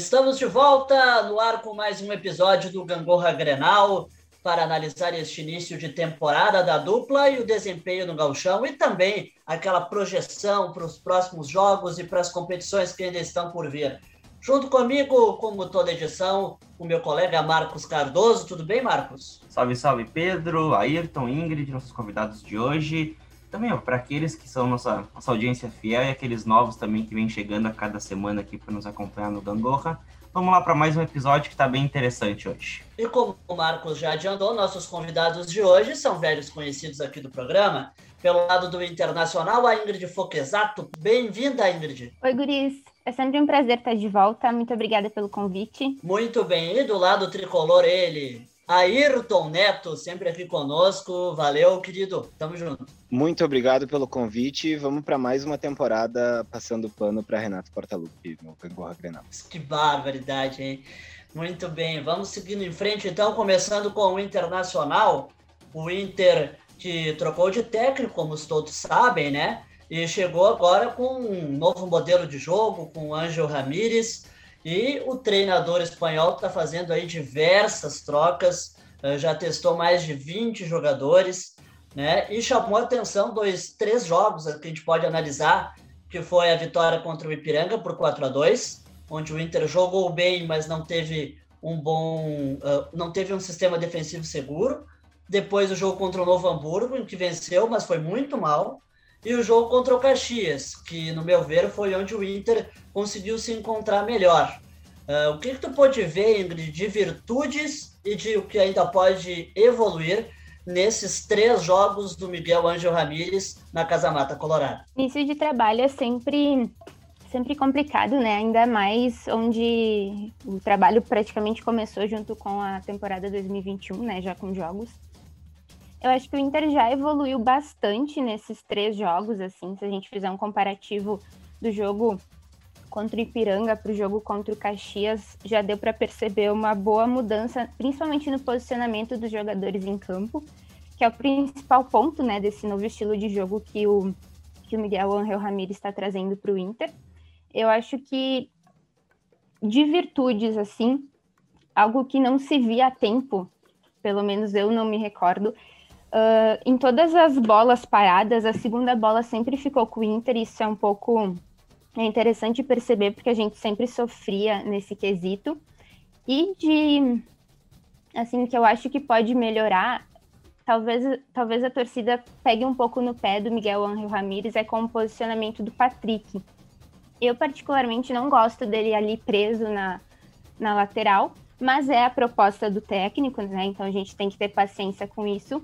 Estamos de volta no ar com mais um episódio do Gangorra Grenal para analisar este início de temporada da dupla e o desempenho no gauchão e também aquela projeção para os próximos jogos e para as competições que ainda estão por vir. Junto comigo, como toda edição, o meu colega Marcos Cardoso. Tudo bem, Marcos? Salve, salve, Pedro, Ayrton, Ingrid, nossos convidados de hoje. Também, para aqueles que são nossa, nossa audiência fiel e aqueles novos também que vêm chegando a cada semana aqui para nos acompanhar no Gangorra. Vamos lá para mais um episódio que está bem interessante hoje. E como o Marcos já adiantou, nossos convidados de hoje são velhos conhecidos aqui do programa. Pelo lado do Internacional, a Ingrid Foquesato. Bem-vinda, Ingrid. Oi, guris. É sempre um prazer estar de volta. Muito obrigada pelo convite. Muito bem. E do lado tricolor, ele, Ayrton Neto, sempre aqui conosco. Valeu, querido. Tamo junto. Muito obrigado pelo convite. Vamos para mais uma temporada passando pano para Renato Portaluppi no Gangorra Grenal. Que barbaridade, hein? Muito bem. Vamos seguindo em frente, então, começando com o Internacional. O Inter que trocou de técnico, como todos sabem, né? E chegou agora com um novo modelo de jogo, com o Ângelo Ramírez e o treinador espanhol está fazendo aí diversas trocas, eh, já testou mais de 20 jogadores, né? E chamou atenção dois, três jogos que a gente pode analisar, que foi a vitória contra o Ipiranga por 4 a 2 onde o Inter jogou bem, mas não teve um bom, uh, não teve um sistema defensivo seguro. Depois o jogo contra o Novo Hamburgo, em que venceu, mas foi muito mal e o jogo contra o Caxias, que no meu ver foi onde o Inter conseguiu se encontrar melhor. Uh, o que, que tu pode ver, Ingrid, de virtudes e de o que ainda pode evoluir nesses três jogos do Miguel Ângelo Ramírez na Casa Mata Colorado? Início de trabalho é sempre sempre complicado, né? Ainda mais onde o trabalho praticamente começou junto com a temporada 2021, né? Já com jogos. Eu acho que o Inter já evoluiu bastante nesses três jogos, assim, se a gente fizer um comparativo do jogo contra o Ipiranga para o jogo contra o Caxias, já deu para perceber uma boa mudança, principalmente no posicionamento dos jogadores em campo, que é o principal ponto, né, desse novo estilo de jogo que o, que o Miguel Angel Ramírez está trazendo para o Inter. Eu acho que de virtudes, assim, algo que não se via há tempo, pelo menos eu não me recordo, Uh, em todas as bolas paradas, a segunda bola sempre ficou com o Inter, isso é um pouco é interessante perceber, porque a gente sempre sofria nesse quesito. E de, assim, que eu acho que pode melhorar, talvez, talvez a torcida pegue um pouco no pé do Miguel Angel Ramírez, é com o posicionamento do Patrick. Eu, particularmente, não gosto dele ali preso na, na lateral, mas é a proposta do técnico, né? Então a gente tem que ter paciência com isso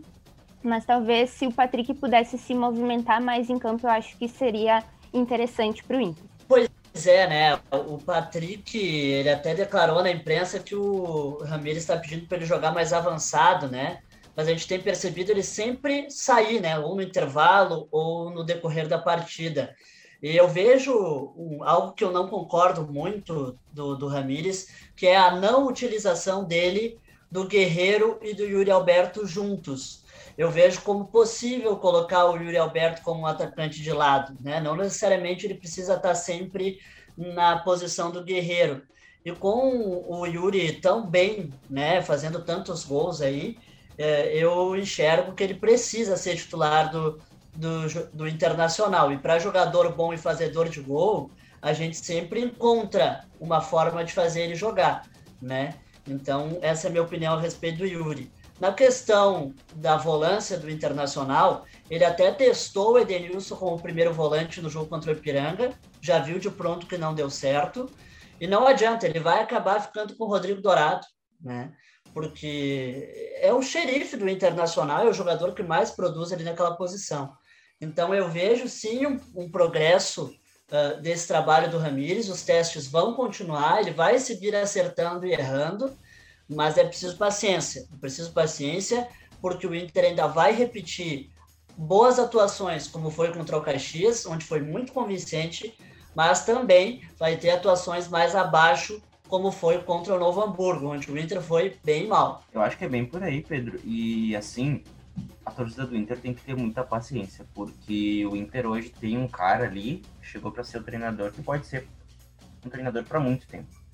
mas talvez se o Patrick pudesse se movimentar mais em campo, eu acho que seria interessante para o Inter. Pois é, né? O Patrick, ele até declarou na imprensa que o Ramirez está pedindo para ele jogar mais avançado, né? Mas a gente tem percebido ele sempre sair, né? Ou no intervalo ou no decorrer da partida. E eu vejo algo que eu não concordo muito do, do Ramires, que é a não utilização dele do Guerreiro e do Yuri Alberto juntos eu vejo como possível colocar o Yuri Alberto como um atacante de lado, né? Não necessariamente ele precisa estar sempre na posição do guerreiro. E com o Yuri tão bem, né, fazendo tantos gols aí, é, eu enxergo que ele precisa ser titular do, do, do Internacional. E para jogador bom e fazedor de gol, a gente sempre encontra uma forma de fazer ele jogar, né? Então, essa é a minha opinião a respeito do Yuri. Na questão da volância do Internacional, ele até testou o Edenilson como primeiro volante no jogo contra o Ipiranga, já viu de pronto que não deu certo, e não adianta, ele vai acabar ficando com o Rodrigo Dourado, né? Porque é o xerife do Internacional, é o jogador que mais produz ali naquela posição. Então eu vejo sim um, um progresso uh, desse trabalho do Ramires, os testes vão continuar, ele vai seguir acertando e errando, mas é preciso paciência. É preciso paciência, porque o Inter ainda vai repetir boas atuações, como foi contra o Caxias, onde foi muito convincente, mas também vai ter atuações mais abaixo, como foi contra o Novo Hamburgo, onde o Inter foi bem mal. Eu acho que é bem por aí, Pedro. E assim, a torcida do Inter tem que ter muita paciência, porque o Inter hoje tem um cara ali, chegou para ser o treinador, que pode ser um treinador para muito tempo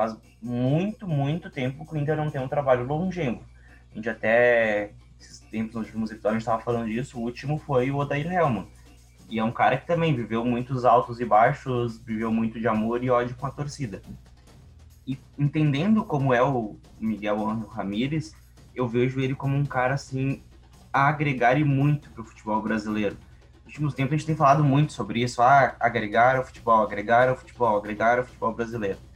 faz muito, muito tempo que o Inter não tem um trabalho longevo. A gente até, esses tempos, nos últimos episódios, a gente estava falando disso, o último foi o Odair Helman. E é um cara que também viveu muitos altos e baixos, viveu muito de amor e ódio com a torcida. E entendendo como é o Miguel Angel Ramírez, eu vejo ele como um cara, assim, a agregar e muito para o futebol brasileiro. Nos últimos tempos a gente tem falado muito sobre isso, ah, agregar ao futebol, agregar ao futebol, agregar ao futebol brasileiro.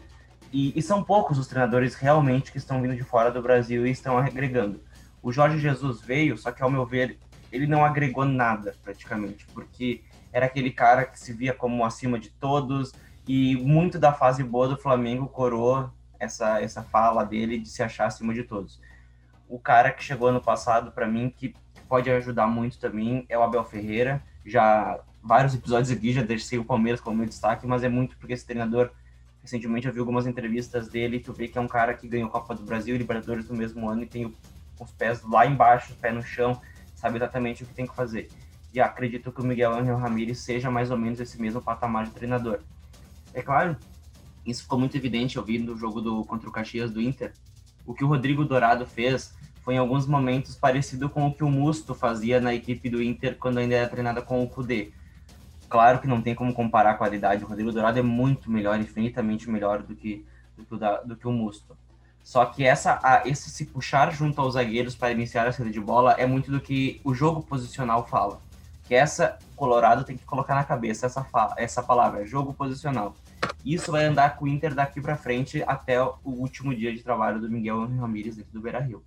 E, e, são poucos os treinadores realmente que estão vindo de fora do Brasil e estão agregando. O Jorge Jesus veio, só que ao meu ver, ele não agregou nada praticamente, porque era aquele cara que se via como acima de todos e muito da fase boa do Flamengo coroou essa, essa fala dele de se achar acima de todos. O cara que chegou ano passado, para mim, que pode ajudar muito também, é o Abel Ferreira. Já vários episódios aqui já deixei o Palmeiras como meu destaque, mas é muito porque esse treinador Recentemente eu vi algumas entrevistas dele tu vê que é um cara que ganhou Copa do Brasil e Libertadores no mesmo ano e tem os pés lá embaixo, pé no chão, sabe exatamente o que tem que fazer. E acredito que o Miguel Angel Ramírez seja mais ou menos esse mesmo patamar de treinador. É claro, isso ficou muito evidente eu vi no jogo do, contra o Caxias do Inter. O que o Rodrigo Dourado fez foi em alguns momentos parecido com o que o Musto fazia na equipe do Inter quando ainda era treinada com o Kudê claro que não tem como comparar a qualidade. O Rodrigo Dourado é muito melhor, infinitamente melhor do que, do que, o, da, do que o Musto. Só que essa, a, esse se puxar junto aos zagueiros para iniciar a saída de bola é muito do que o jogo posicional fala. Que essa Colorado tem que colocar na cabeça essa, essa palavra, jogo posicional. Isso vai andar com o Inter daqui para frente até o último dia de trabalho do Miguel Ramírez dentro do Beira Rio.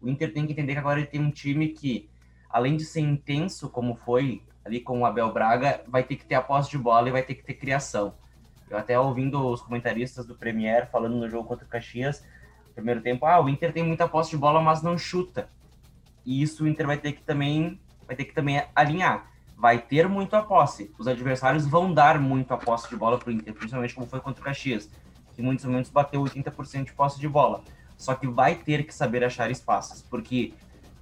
O Inter tem que entender que agora ele tem um time que, além de ser intenso como foi ali com o Abel Braga, vai ter que ter a posse de bola e vai ter que ter criação. Eu até ouvindo os comentaristas do Premier falando no jogo contra o Caxias, primeiro tempo, ah, o Inter tem muita posse de bola, mas não chuta. E isso o Inter vai ter que também vai ter que também alinhar. Vai ter muito a posse. Os adversários vão dar muito a posse de bola para o Inter, principalmente como foi contra o Caxias, que em muitos momentos bateu 80% de posse de bola. Só que vai ter que saber achar espaços, porque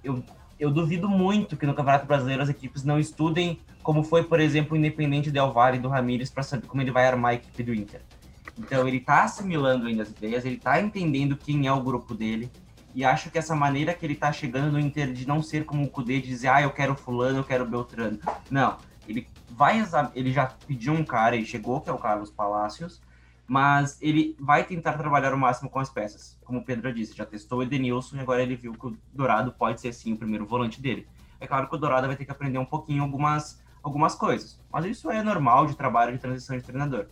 eu eu duvido muito que no Campeonato Brasileiro as equipes não estudem como foi, por exemplo, o Independente Del Valle do Ramires para saber como ele vai armar a equipe do Inter. Então ele está assimilando ainda as ideias, ele está entendendo quem é o grupo dele e acho que essa maneira que ele está chegando no Inter de não ser como o Cudê de dizer, ah, eu quero fulano, eu quero Beltrano. Não, ele vai ele já pediu um cara e chegou que é o Carlos Palacios mas ele vai tentar trabalhar o máximo com as peças. Como o Pedro disse, já testou o Edenilson e agora ele viu que o Dourado pode ser sim o primeiro volante dele. É claro que o Dourado vai ter que aprender um pouquinho algumas, algumas coisas, mas isso é normal de trabalho de transição de treinador.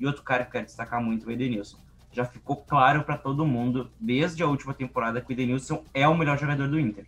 E outro cara que eu quero destacar muito é o Edenilson. Já ficou claro para todo mundo, desde a última temporada, que o Edenilson é o melhor jogador do Inter.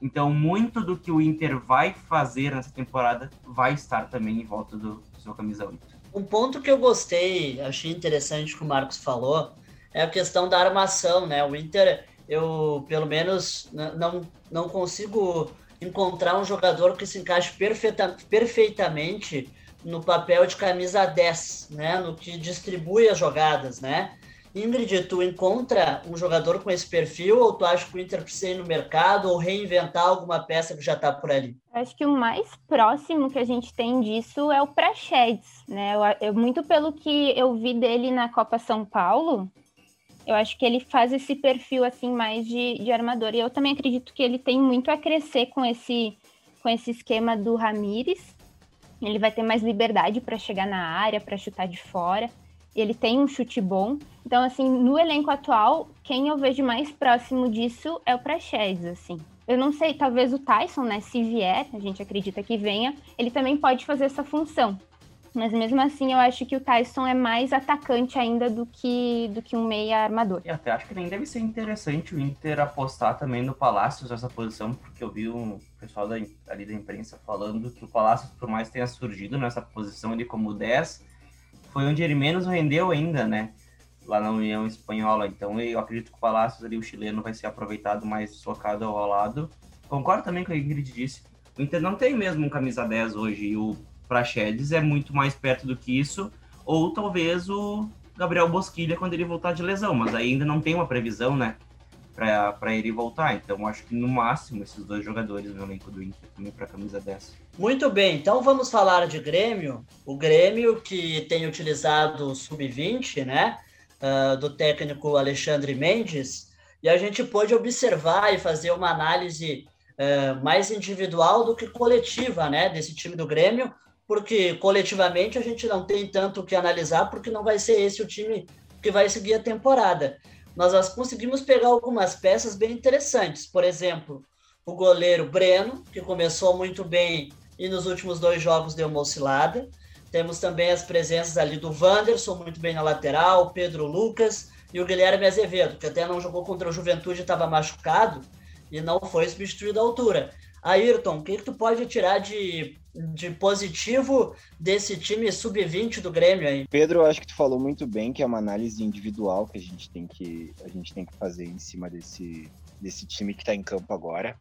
Então, muito do que o Inter vai fazer nessa temporada vai estar também em volta do, do seu camisa 8. Um ponto que eu gostei, achei interessante que o Marcos falou, é a questão da armação, né? O Inter, eu pelo menos não, não consigo encontrar um jogador que se encaixe perfeita, perfeitamente no papel de camisa 10, né? No que distribui as jogadas, né? Ingrid, tu encontra um jogador com esse perfil ou tu acha que o Inter precisa ir no mercado ou reinventar alguma peça que já está por ali? Acho que o mais próximo que a gente tem disso é o Prachedes, né? Eu, eu, muito pelo que eu vi dele na Copa São Paulo, eu acho que ele faz esse perfil assim mais de, de armador. E eu também acredito que ele tem muito a crescer com esse, com esse esquema do Ramires. Ele vai ter mais liberdade para chegar na área, para chutar de fora ele tem um chute bom. Então, assim, no elenco atual, quem eu vejo mais próximo disso é o Praxedes, assim. Eu não sei, talvez o Tyson, né, se vier, a gente acredita que venha, ele também pode fazer essa função. Mas mesmo assim, eu acho que o Tyson é mais atacante ainda do que, do que um meia armador. E até acho que nem deve ser interessante o Inter apostar também no Palácios nessa posição, porque eu vi um pessoal da, ali da imprensa falando que o Palácios, por mais tenha surgido nessa posição ali como 10, foi onde ele menos rendeu ainda, né? Lá na União Espanhola. Então eu acredito que o Palácios ali, o chileno, vai ser aproveitado mais socado ao lado. Concordo também com o que a Ingrid disse. O Inter não tem mesmo um camisa 10 hoje. E o Praxedes é muito mais perto do que isso. Ou talvez o Gabriel Bosquilha quando ele voltar de lesão. Mas ainda não tem uma previsão, né? para ele voltar. Então, acho que no máximo esses dois jogadores no elenco do Inter também para camisa 10. Muito bem, então vamos falar de Grêmio. O Grêmio que tem utilizado o sub-20, né? Uh, do técnico Alexandre Mendes, e a gente pôde observar e fazer uma análise uh, mais individual do que coletiva né, desse time do Grêmio, porque coletivamente a gente não tem tanto o que analisar, porque não vai ser esse o time que vai seguir a temporada. Nós, nós conseguimos pegar algumas peças bem interessantes, por exemplo, o goleiro Breno, que começou muito bem e nos últimos dois jogos deu uma oscilada. Temos também as presenças ali do Wanderson, muito bem na lateral, Pedro Lucas e o Guilherme Azevedo, que até não jogou contra o Juventude, estava machucado e não foi substituído à altura. Ayrton, o que, que tu pode tirar de, de positivo desse time sub-20 do Grêmio aí? Pedro, acho que tu falou muito bem que é uma análise individual que a gente tem que, a gente tem que fazer em cima desse, desse time que está em campo agora,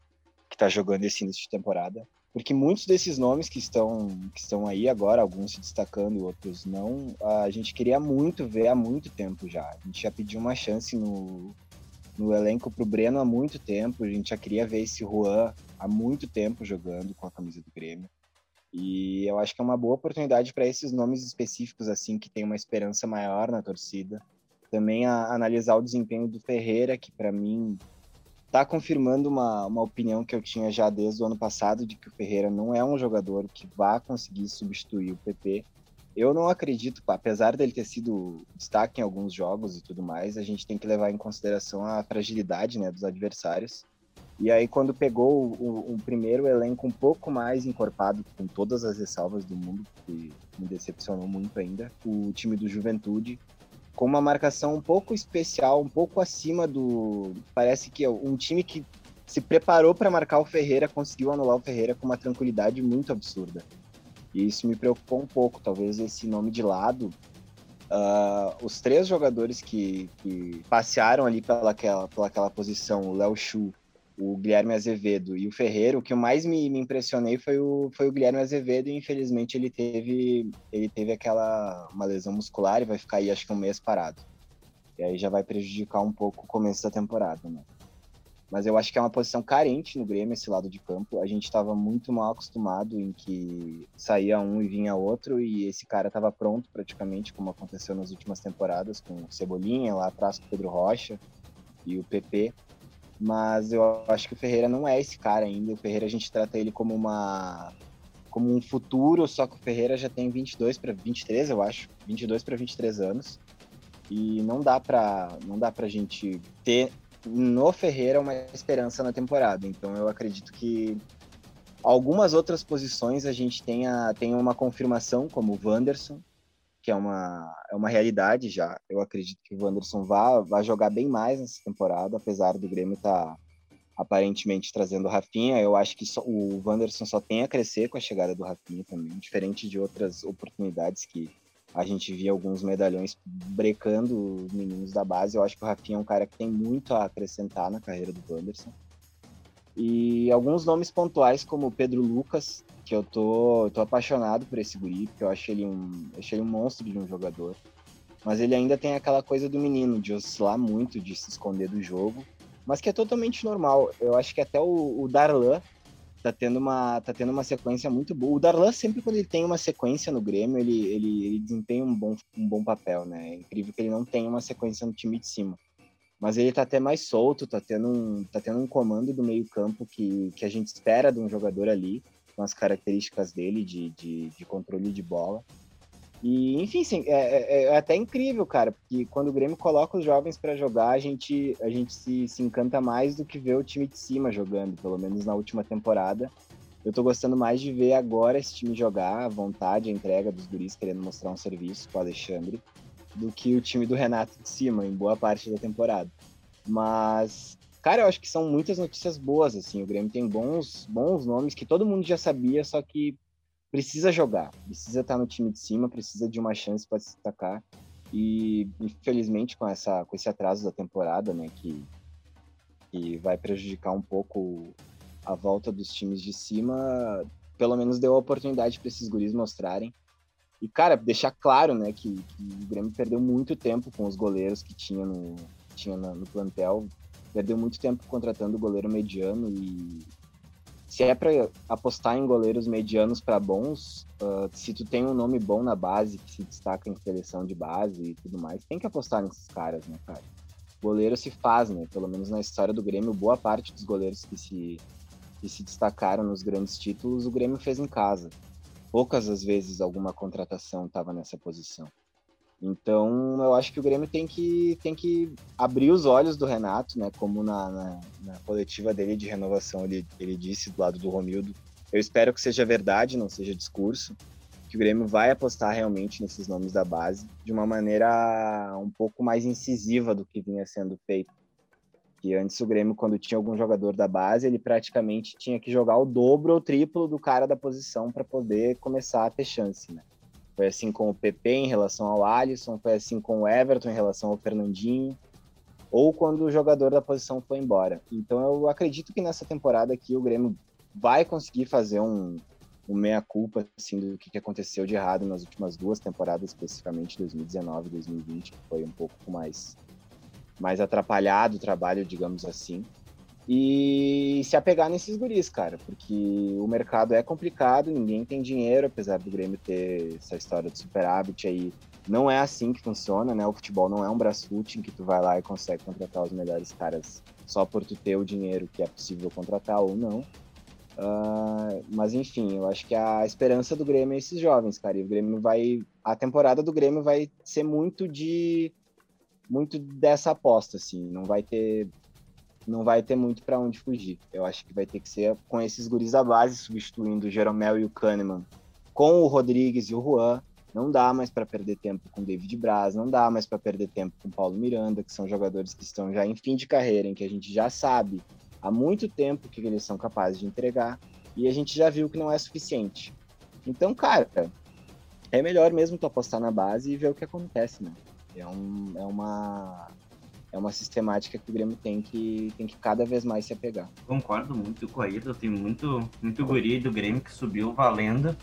que está jogando esse início de temporada porque muitos desses nomes que estão, que estão aí agora, alguns se destacando, outros não, a gente queria muito ver há muito tempo já. A gente já pediu uma chance no, no elenco para o Breno há muito tempo, a gente já queria ver esse Juan há muito tempo jogando com a camisa do Grêmio. E eu acho que é uma boa oportunidade para esses nomes específicos, assim, que tem uma esperança maior na torcida. Também a, analisar o desempenho do Ferreira, que para mim está confirmando uma, uma opinião que eu tinha já desde o ano passado de que o Ferreira não é um jogador que vá conseguir substituir o PP. Eu não acredito, apesar dele ter sido destaque em alguns jogos e tudo mais, a gente tem que levar em consideração a fragilidade né, dos adversários. E aí, quando pegou o, o, primeiro elenco um pouco mais encorpado, com todas as ressalvas do mundo, que me decepcionou muito ainda, o time do Juventude, com uma marcação um pouco especial, um pouco acima do. Parece que é um time que se preparou para marcar o Ferreira conseguiu anular o Ferreira com uma tranquilidade muito absurda. E isso me preocupou um pouco. Talvez esse nome de lado. Uh, os três jogadores que, que passearam ali pelaquela, pelaquela posição, o Léo Chu, o Guilherme Azevedo e o Ferreira, o que mais me, me, impressionei foi o, foi o Guilherme Azevedo e infelizmente ele teve ele teve aquela uma lesão muscular e vai ficar aí acho que um mês parado. E aí já vai prejudicar um pouco o começo da temporada, né? Mas eu acho que é uma posição carente no Grêmio esse lado de campo. A gente estava muito mal acostumado em que saía um e vinha outro e esse cara estava pronto praticamente, como aconteceu nas últimas temporadas com o Cebolinha lá atrás com o Pedro Rocha e o PP mas eu acho que o Ferreira não é esse cara ainda. O Ferreira a gente trata ele como uma como um futuro, só que o Ferreira já tem 22 para 23, eu acho, 22 para 23 anos. E não dá para não dá pra gente ter no Ferreira uma esperança na temporada. Então eu acredito que algumas outras posições a gente tenha, tenha uma confirmação, como o Wanderson, que é uma, é uma realidade já. Eu acredito que o Wanderson vá, vá jogar bem mais nessa temporada, apesar do Grêmio estar tá, aparentemente trazendo o Rafinha. Eu acho que só, o Wanderson só tem a crescer com a chegada do Rafinha também, diferente de outras oportunidades que a gente via alguns medalhões brecando os meninos da base. Eu acho que o Rafinha é um cara que tem muito a acrescentar na carreira do Wanderson. E alguns nomes pontuais, como Pedro Lucas, que eu tô, tô apaixonado por esse guri, porque eu acho ele um, achei ele um monstro de um jogador. Mas ele ainda tem aquela coisa do menino, de oscilar muito, de se esconder do jogo, mas que é totalmente normal. Eu acho que até o, o Darlan tá tendo uma tá tendo uma sequência muito boa. O Darlan sempre quando ele tem uma sequência no Grêmio, ele, ele, ele desempenha um bom, um bom papel, né? É incrível que ele não tenha uma sequência no time de cima. Mas ele tá até mais solto, tá tendo um, tá tendo um comando do meio-campo que, que a gente espera de um jogador ali com as características dele de, de, de controle de bola. E, enfim, sim, é, é, é, até incrível, cara, porque quando o Grêmio coloca os jovens para jogar, a gente, a gente se, se encanta mais do que ver o time de cima jogando, pelo menos na última temporada. Eu tô gostando mais de ver agora esse time jogar, a vontade, a entrega dos guris querendo mostrar um serviço com o Alexandre, do que o time do Renato de cima, em boa parte da temporada. Mas Cara, eu acho que são muitas notícias boas, assim. O Grêmio tem bons, bons nomes que todo mundo já sabia, só que precisa jogar, precisa estar no time de cima, precisa de uma chance para se destacar. E infelizmente com essa com esse atraso da temporada, né, que que vai prejudicar um pouco a volta dos times de cima, pelo menos deu a oportunidade para esses guris mostrarem. E cara, deixar claro, né, que, que, o Grêmio perdeu muito tempo com os goleiros que tinha no tinha no plantel perdeu muito tempo contratando goleiro mediano e, se é para apostar em goleiros medianos para bons, uh, se tu tem um nome bom na base, que se destaca em seleção de base e tudo mais, tem que apostar nesses caras, né, cara? Goleiro se faz, né? Pelo menos na história do Grêmio, boa parte dos goleiros que se, que se destacaram nos grandes títulos, o Grêmio fez em casa. Poucas as vezes alguma contratação estava nessa posição. Então, eu acho que o Grêmio tem que, tem que abrir os olhos do Renato, né? Como na, na, na, coletiva dele de renovação ele, ele disse do lado do Romildo. Eu espero que seja verdade, não seja discurso, que o Grêmio vai apostar realmente nesses nomes da base de uma maneira um pouco mais incisiva do que vinha sendo feito. Que antes o Grêmio, quando tinha algum jogador da base, ele praticamente tinha que jogar o dobro ou triplo do cara da posição para poder começar a ter chance, né? Foi assim com o PP em relação ao Alisson, foi assim com o Everton em relação ao Fernandinho, ou quando o jogador da posição foi embora. Então eu acredito que nessa temporada aqui o Grêmio vai conseguir fazer um, um meia-culpa assim, do que aconteceu de errado nas últimas duas temporadas, especificamente 2019 e 2020, que foi um pouco mais, mais atrapalhado o trabalho, digamos assim e se apegar nesses guris, cara, porque o mercado é complicado, ninguém tem dinheiro, apesar do Grêmio ter essa história de superávit aí. Não é assim que funciona, né? O futebol não é um brasfoot em que tu vai lá e consegue contratar os melhores caras só por tu ter o dinheiro que é possível contratar ou não. Uh, mas enfim, eu acho que a esperança do Grêmio é esses jovens, cara. E o Grêmio vai. A temporada do Grêmio vai ser muito de. Muito dessa aposta, assim. Não vai ter não vai ter muito para onde fugir. Eu acho que vai ter que ser com esses guris da base, substituindo o Jeromel e o Kahneman, com o Rodrigues e o Juan. Não dá mais para perder tempo com David Braz, não dá mais para perder tempo com Paulo Miranda, que são jogadores que estão já em fim de carreira, em que a gente já sabe há muito tempo que eles são capazes de entregar, e a gente já viu que não é suficiente. Então, cara, é melhor mesmo tu apostar na base e ver o que acontece, né? É, um, é uma é uma sistemática que o Grêmio tem que, tem que cada vez mais se apegar. Concordo muito com a Ida, tem muito, muito guri do Grêmio que subiu valendo.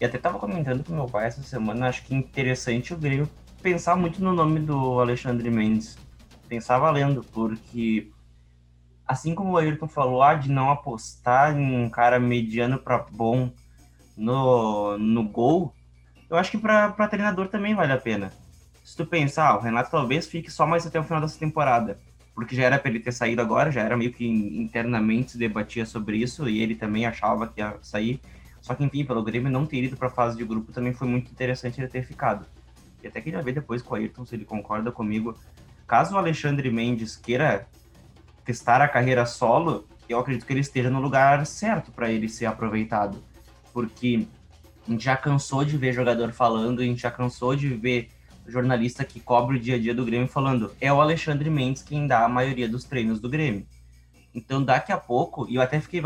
E até tava comentando com meu pai essa semana, acho que é interessante o Grêmio pensar muito no nome do Alexandre Mendes. Pensar valendo, porque assim como o Ayrton falou, ah, de não apostar em um cara mediano para bom no, no gol, eu acho que para treinador também vale a pena se tu pensar, ah, o Renato talvez fique só mais até o final dessa temporada, porque já era para ele ter saído agora, já era meio que internamente se debatia sobre isso e ele também achava que ia sair. Só que, enfim, pelo Grêmio não ter ido para a fase de grupo também foi muito interessante ele ter ficado. E até queria ver depois com o Ayrton se ele concorda comigo. Caso o Alexandre Mendes queira testar a carreira solo, eu acredito que ele esteja no lugar certo para ele ser aproveitado. Porque a gente já cansou de ver jogador falando, a gente já cansou de ver jornalista que cobre o dia a dia do Grêmio falando é o Alexandre Mendes quem dá a maioria dos treinos do Grêmio. Então daqui a pouco, e eu até fiquei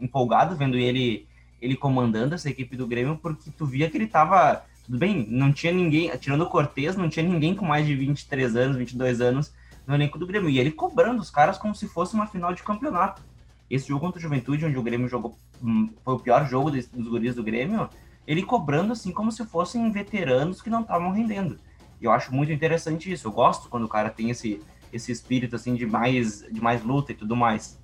empolgado vendo ele ele comandando essa equipe do Grêmio, porque tu via que ele tava tudo bem, não tinha ninguém, tirando o Cortez, não tinha ninguém com mais de 23 anos, 22 anos no elenco do Grêmio. E ele cobrando os caras como se fosse uma final de campeonato. Esse jogo contra o Juventude, onde o Grêmio jogou, hum, foi o pior jogo dos guris do Grêmio, ele cobrando assim como se fossem veteranos que não estavam rendendo. E eu acho muito interessante isso. Eu gosto quando o cara tem esse, esse espírito assim de mais, de mais luta e tudo mais.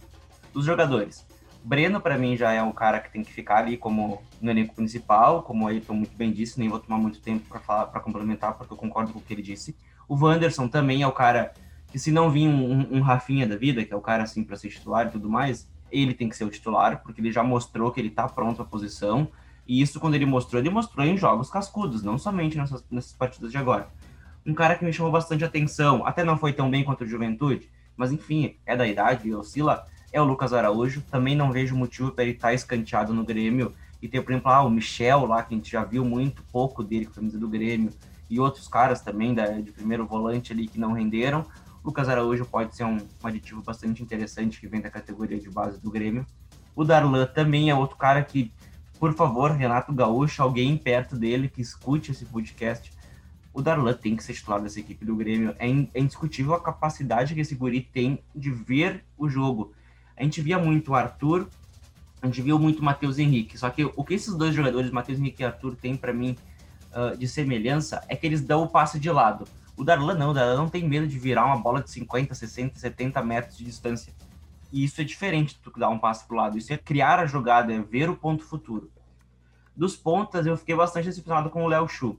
Dos jogadores. Breno, para mim, já é um cara que tem que ficar ali como no elenco principal, como o Ayrton muito bem disse, nem vou tomar muito tempo para falar para complementar, porque eu concordo com o que ele disse. O Wanderson também é o cara que, se não vir um, um, Rafinha da vida, que é o cara assim para ser titular e tudo mais, ele tem que ser o titular, porque ele já mostrou que ele tá pronto à posição e isso, quando ele mostrou, ele mostrou em jogos cascudos, não somente nessas, nessas partidas de agora. Um cara que me chamou bastante atenção, até não foi tão bem quanto o Juventude, mas enfim, é da idade, oscila, é o Lucas Araújo. Também não vejo motivo para ele estar tá escanteado no Grêmio. E ter, por exemplo, ah, o Michel lá, que a gente já viu muito pouco dele com a camisa do Grêmio, e outros caras também da, de primeiro volante ali que não renderam. Lucas Araújo pode ser um, um aditivo bastante interessante que vem da categoria de base do Grêmio. O Darlan também é outro cara que por favor, Renato Gaúcho, alguém perto dele que escute esse podcast. O Darlan tem que ser titular dessa equipe do Grêmio. É, é indiscutível a capacidade que esse guri tem de ver o jogo. A gente via muito o Arthur, a gente viu muito o Matheus Henrique. Só que o que esses dois jogadores, Matheus Henrique e Arthur, têm para mim uh, de semelhança é que eles dão o passe de lado. O Darlan não, o Darlan não tem medo de virar uma bola de 50, 60, 70 metros de distância. E isso é diferente que dar um passo para o lado. Isso é criar a jogada, é ver o ponto futuro. Dos pontas, eu fiquei bastante decepcionado com o Léo Chu,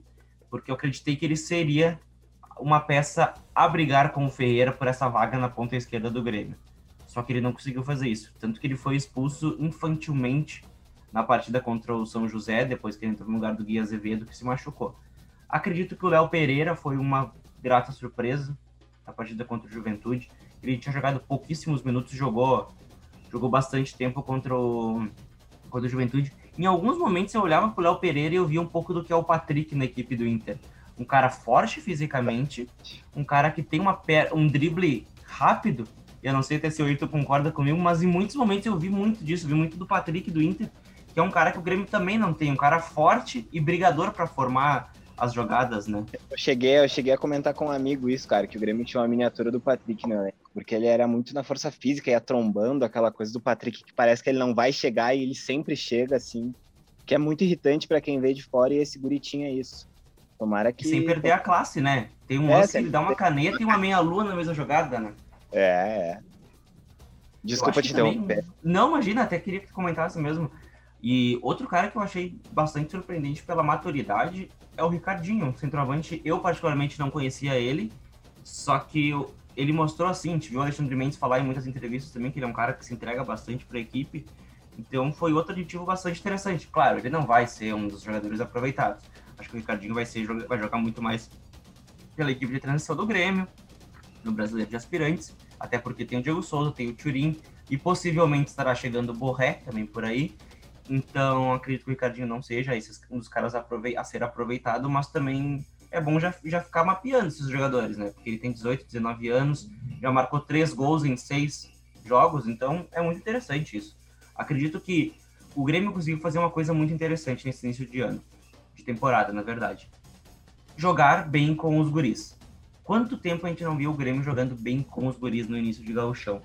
porque eu acreditei que ele seria uma peça a brigar com o Ferreira por essa vaga na ponta esquerda do Grêmio. Só que ele não conseguiu fazer isso. Tanto que ele foi expulso infantilmente na partida contra o São José, depois que ele entrou no lugar do Gui Azevedo, que se machucou. Acredito que o Léo Pereira foi uma grata surpresa na partida contra o Juventude. Ele tinha jogado pouquíssimos minutos, jogou jogou bastante tempo contra o, contra o Juventude. Em alguns momentos eu olhava para o Léo Pereira e eu via um pouco do que é o Patrick na equipe do Inter. Um cara forte fisicamente, um cara que tem uma per... um drible rápido. Eu não sei até se o Ayrton concorda comigo, mas em muitos momentos eu vi muito disso, vi muito do Patrick do Inter, que é um cara que o Grêmio também não tem, um cara forte e brigador para formar as jogadas, né? Eu cheguei, eu cheguei a comentar com um amigo isso, cara, que o Grêmio tinha uma miniatura do Patrick elenco, porque ele era muito na força física, ia trombando aquela coisa do Patrick que parece que ele não vai chegar e ele sempre chega assim, que é muito irritante para quem vê de fora e esse guri tinha isso. Tomara que. sem perder a classe, né? Tem um é, lance que ele dá uma caneta e uma meia-lua na mesma jogada, né? É, é. Desculpa te interromper. Não, imagina, até queria que tu comentasse mesmo. E outro cara que eu achei bastante surpreendente pela maturidade é o Ricardinho, centroavante. Eu, particularmente, não conhecia ele, só que ele mostrou assim. A gente viu o Alexandre Mendes falar em muitas entrevistas também que ele é um cara que se entrega bastante para a equipe. Então, foi outro aditivo bastante interessante. Claro, ele não vai ser um dos jogadores aproveitados. Acho que o Ricardinho vai, ser, vai jogar muito mais pela equipe de transição do Grêmio, no Brasileiro de Aspirantes, até porque tem o Diego Souza, tem o Turim, e possivelmente estará chegando o Borré também por aí. Então, acredito que o Ricardinho não seja um dos caras a ser aproveitado, mas também é bom já, já ficar mapeando esses jogadores, né? Porque ele tem 18, 19 anos, já marcou três gols em seis jogos, então é muito interessante isso. Acredito que o Grêmio conseguiu fazer uma coisa muito interessante nesse início de ano, de temporada, na verdade. Jogar bem com os guris. Quanto tempo a gente não viu o Grêmio jogando bem com os guris no início de gauchão?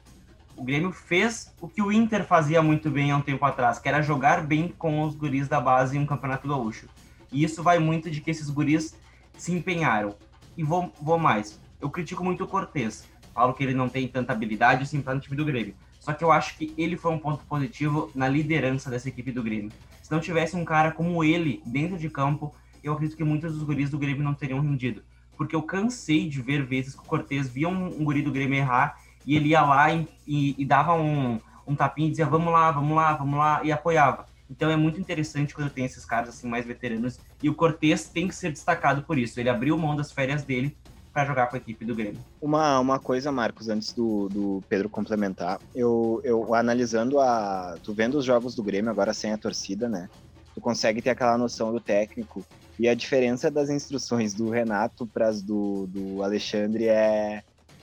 o Grêmio fez o que o Inter fazia muito bem há um tempo atrás, que era jogar bem com os guris da base em um campeonato gaúcho. E isso vai muito de que esses guris se empenharam. E vou, vou mais. Eu critico muito o Cortez. Falo que ele não tem tanta habilidade assim para no time do Grêmio. Só que eu acho que ele foi um ponto positivo na liderança dessa equipe do Grêmio. Se não tivesse um cara como ele dentro de campo, eu acredito que muitos dos guris do Grêmio não teriam rendido. Porque eu cansei de ver vezes que o Cortez via um, um guri do Grêmio errar e ele ia lá e, e, e dava um, um tapinha e dizia vamos lá, vamos lá, vamos lá, e apoiava. Então é muito interessante quando tem esses caras assim mais veteranos. E o Cortez tem que ser destacado por isso. Ele abriu mão das férias dele para jogar com a equipe do Grêmio. Uma, uma coisa, Marcos, antes do, do Pedro complementar, eu, eu analisando a. Tu vendo os jogos do Grêmio agora sem a torcida, né? Tu consegue ter aquela noção do técnico. E a diferença das instruções do Renato para as do, do Alexandre é,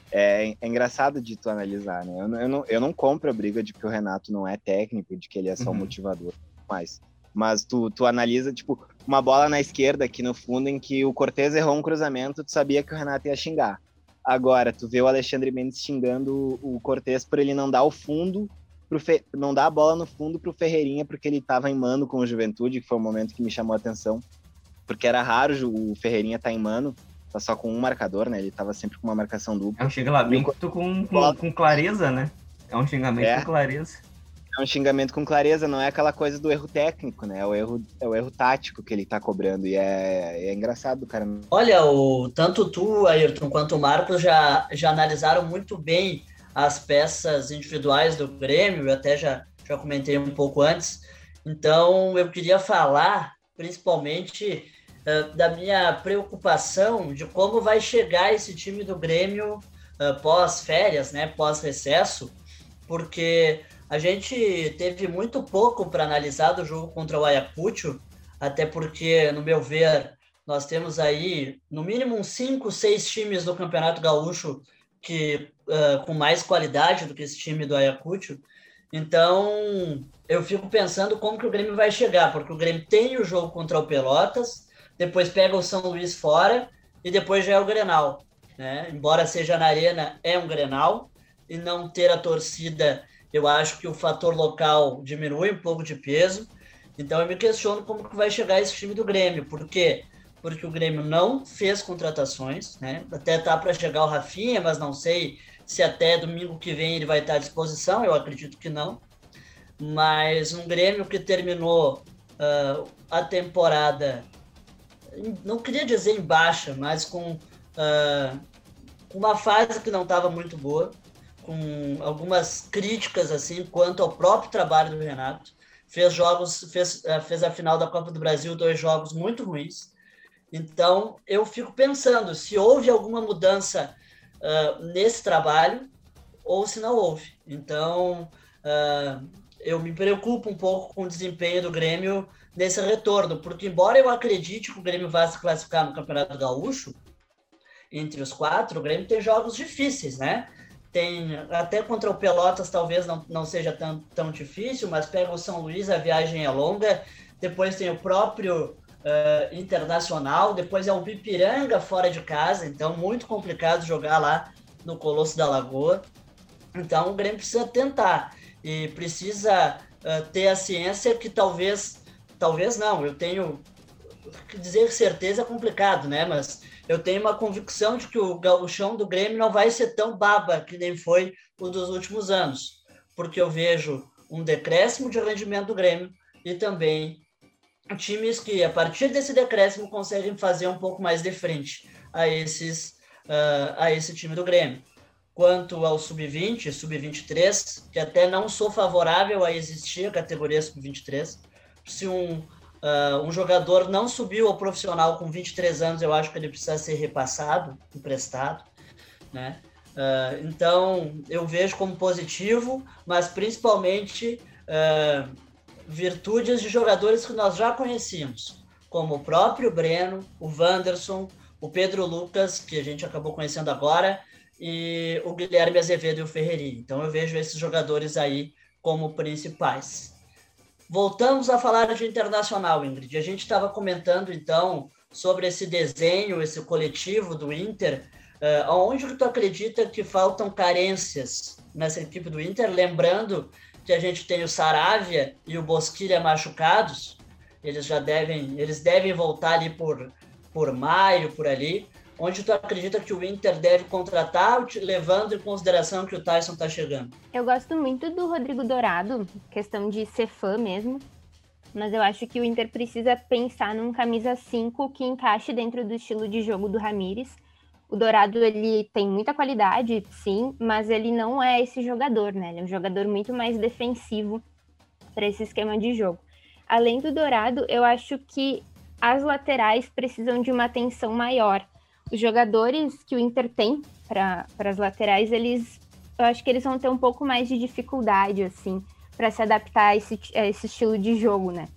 é, é, engraçado de tu analisar, né? Eu, eu, não, eu não compro a briga de que o Renato não é técnico, de que ele é só uhum. motivador, mas, mas tu, tu analisa, tipo, uma bola na esquerda aqui no fundo em que o Cortez errou um cruzamento, tu sabia que o Renato ia xingar. Agora, tu vê o Alexandre Mendes xingando o Cortez por ele não dar o fundo, pro Fe... não dar a bola no fundo pro Ferreirinha, porque ele tava em mano com o Juventude, que foi o momento que me chamou a atenção. Porque era raro o Ferreirinha estar tá em mano, tá só com um marcador, né? Ele tava sempre com uma marcação dupla. É um xingamento com, com, com clareza, né? É um xingamento é. com clareza. É um xingamento com clareza, não é aquela coisa do erro técnico, né? É o erro, é o erro tático que ele tá cobrando. E é, é engraçado, cara. Olha, o, tanto tu, Ayrton, quanto o Marcos já, já analisaram muito bem as peças individuais do Grêmio, eu até já, já comentei um pouco antes. Então, eu queria falar principalmente uh, da minha preocupação de como vai chegar esse time do Grêmio uh, pós-férias, né, pós-recesso, porque a gente teve muito pouco para analisar do jogo contra o Ayacucho, até porque, no meu ver, nós temos aí no mínimo uns 5, 6 times do Campeonato Gaúcho que uh, com mais qualidade do que esse time do Ayacucho. Então, eu fico pensando como que o Grêmio vai chegar, porque o Grêmio tem o jogo contra o Pelotas, depois pega o São Luís fora e depois já é o Grenal. Né? Embora seja na arena, é um Grenal e não ter a torcida, eu acho que o fator local diminui um pouco de peso. Então eu me questiono como que vai chegar esse time do Grêmio. Por quê? Porque o Grêmio não fez contratações, né? Até tá para chegar o Rafinha, mas não sei se até domingo que vem ele vai estar à disposição, eu acredito que não. Mas um Grêmio que terminou uh, a temporada, não queria dizer em baixa, mas com uh, uma fase que não estava muito boa, com algumas críticas assim quanto ao próprio trabalho do Renato. Fez jogos, fez, uh, fez a final da Copa do Brasil, dois jogos muito ruins. Então eu fico pensando se houve alguma mudança uh, nesse trabalho ou se não houve. Então uh, eu me preocupo um pouco com o desempenho do Grêmio nesse retorno, porque embora eu acredite que o Grêmio vá se classificar no Campeonato Gaúcho, entre os quatro, o Grêmio tem jogos difíceis, né? Tem até contra o Pelotas talvez não, não seja tão, tão difícil, mas pega o São Luís, a viagem é longa. Depois tem o próprio uh, Internacional, depois é o Bipiranga fora de casa, então muito complicado jogar lá no Colosso da Lagoa. Então o Grêmio precisa tentar e precisa uh, ter a ciência que talvez, talvez não, eu tenho dizer certeza é complicado, né? Mas eu tenho uma convicção de que o gauchão do Grêmio não vai ser tão baba que nem foi o dos últimos anos, porque eu vejo um decréscimo de rendimento do Grêmio e também times que, a partir desse decréscimo, conseguem fazer um pouco mais de frente a, esses, uh, a esse time do Grêmio. Quanto ao sub-20, sub-23, que até não sou favorável a existir a categoria sub-23, se um, uh, um jogador não subiu ao profissional com 23 anos, eu acho que ele precisa ser repassado, emprestado, né? Uh, então, eu vejo como positivo, mas principalmente uh, virtudes de jogadores que nós já conhecíamos, como o próprio Breno, o Wanderson, o Pedro Lucas, que a gente acabou conhecendo agora, e o Guilherme Azevedo e o Ferreri. Então eu vejo esses jogadores aí como principais. Voltamos a falar de internacional, Ingrid. A gente estava comentando então sobre esse desenho, esse coletivo do Inter. Uh, aonde que tu acredita que faltam carências nessa equipe do Inter? Lembrando que a gente tem o Saravia e o Bosquilha machucados, eles já devem, eles devem voltar ali por, por maio, por ali, onde tu acredita que o Inter deve contratar, levando em consideração que o Tyson está chegando? Eu gosto muito do Rodrigo Dourado, questão de ser fã mesmo, mas eu acho que o Inter precisa pensar num camisa 5 que encaixe dentro do estilo de jogo do Ramires, o Dourado ele tem muita qualidade, sim, mas ele não é esse jogador, né? Ele é um jogador muito mais defensivo para esse esquema de jogo. Além do Dourado, eu acho que as laterais precisam de uma atenção maior. Os jogadores que o Inter tem para as laterais, eles eu acho que eles vão ter um pouco mais de dificuldade, assim, para se adaptar a esse, a esse estilo de jogo, né?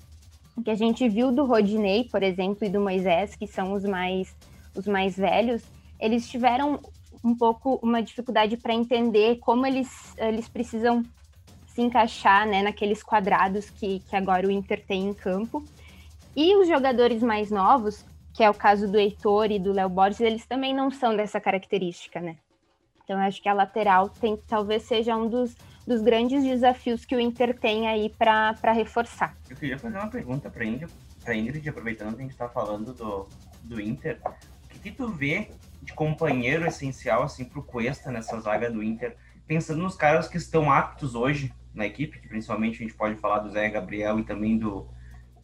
O que a gente viu do Rodinei, por exemplo, e do Moisés, que são os mais, os mais velhos, eles tiveram um pouco uma dificuldade para entender como eles, eles precisam se encaixar né, naqueles quadrados que, que agora o Inter tem em campo. E os jogadores mais novos, que é o caso do Heitor e do Léo Borges, eles também não são dessa característica, né? Então, acho que a lateral tem, talvez seja um dos, dos grandes desafios que o Inter tem aí para reforçar. Eu queria fazer uma pergunta para Ingrid, Ingrid, aproveitando que a gente está falando do, do Inter. O que, que tu vê de companheiro essencial assim para o Cuesta nessa zaga do Inter, pensando nos caras que estão aptos hoje na equipe, que principalmente a gente pode falar do Zé Gabriel e também do,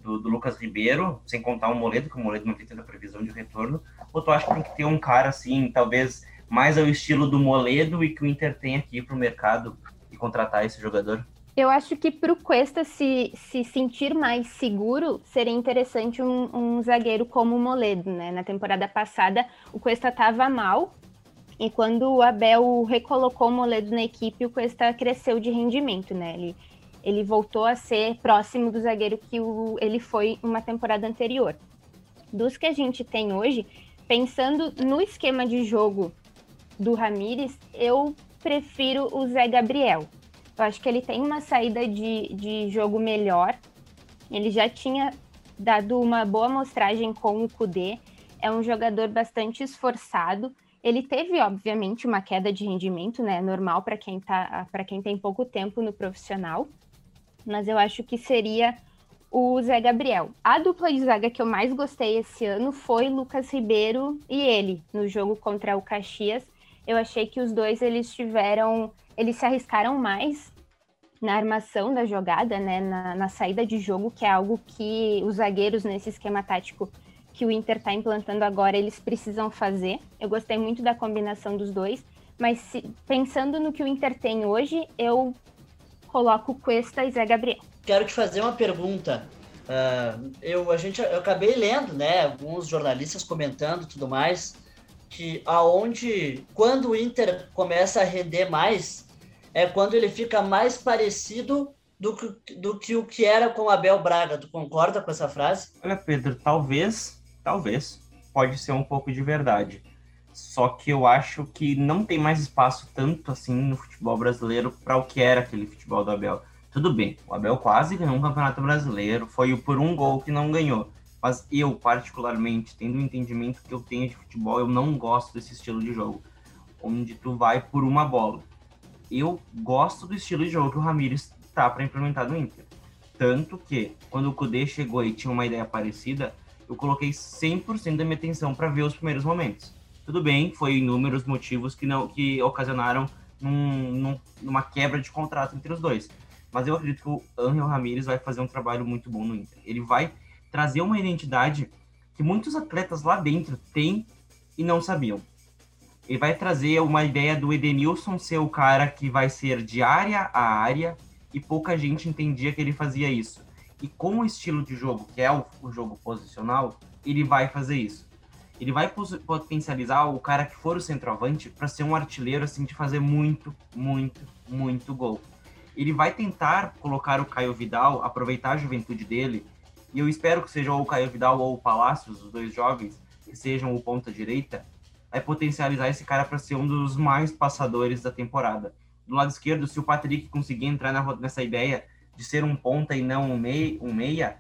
do, do Lucas Ribeiro, sem contar o Moledo, que o Moledo não tem tanta previsão de retorno, ou tu acha que tem que ter um cara assim, talvez mais ao estilo do Moledo e que o Inter tem aqui para o mercado e contratar esse jogador? Eu acho que para o Cuesta se, se sentir mais seguro, seria interessante um, um zagueiro como o Moledo, né? Na temporada passada, o Cuesta estava mal, e quando o Abel recolocou o Moledo na equipe, o Cuesta cresceu de rendimento, né? Ele, ele voltou a ser próximo do zagueiro que o, ele foi uma temporada anterior. Dos que a gente tem hoje, pensando no esquema de jogo do Ramires, eu prefiro o Zé Gabriel. Eu acho que ele tem uma saída de, de jogo melhor. Ele já tinha dado uma boa amostragem com o Kudê. É um jogador bastante esforçado. Ele teve, obviamente, uma queda de rendimento, né? Normal para quem tá, quem tem pouco tempo no profissional. Mas eu acho que seria o Zé Gabriel. A dupla de zaga que eu mais gostei esse ano foi Lucas Ribeiro e ele, no jogo contra o Caxias. Eu achei que os dois eles tiveram, eles se arriscaram mais na armação da jogada, né, na, na saída de jogo, que é algo que os zagueiros nesse esquema tático que o Inter está implantando agora, eles precisam fazer. Eu gostei muito da combinação dos dois, mas se, pensando no que o Inter tem hoje, eu coloco Cuesta e Zé Gabriel. Quero te fazer uma pergunta. Uh, eu, a gente, eu acabei lendo, né, alguns jornalistas comentando tudo mais, que aonde, quando o Inter começa a render mais, é quando ele fica mais parecido do que, do que o que era com o Abel Braga. Tu concorda com essa frase? Olha, Pedro, talvez, talvez, pode ser um pouco de verdade. Só que eu acho que não tem mais espaço tanto assim no futebol brasileiro para o que era aquele futebol do Abel. Tudo bem, o Abel quase ganhou um campeonato brasileiro, foi por um gol que não ganhou. Mas eu, particularmente, tendo o entendimento que eu tenho de futebol, eu não gosto desse estilo de jogo, onde tu vai por uma bola. Eu gosto do estilo de jogo que o Ramires tá para implementar no Inter. Tanto que, quando o Kudê chegou e tinha uma ideia parecida, eu coloquei 100% da minha atenção para ver os primeiros momentos. Tudo bem, foi inúmeros motivos que não que ocasionaram num, num, numa quebra de contrato entre os dois. Mas eu acredito que o Angel Ramírez vai fazer um trabalho muito bom no Inter. Ele vai trazer uma identidade que muitos atletas lá dentro têm e não sabiam. Ele vai trazer uma ideia do Edenilson ser o cara que vai ser de área a área e pouca gente entendia que ele fazia isso. E com o estilo de jogo, que é o, o jogo posicional, ele vai fazer isso. Ele vai potencializar o cara que for o centroavante para ser um artilheiro assim de fazer muito, muito, muito gol. Ele vai tentar colocar o Caio Vidal, aproveitar a juventude dele, e eu espero que seja ou o Caio Vidal ou o Palácios, os dois jovens, que sejam o ponta direita, vai potencializar esse cara para ser um dos mais passadores da temporada. Do lado esquerdo, se o Patrick conseguir entrar na, nessa ideia de ser um ponta e não um um meia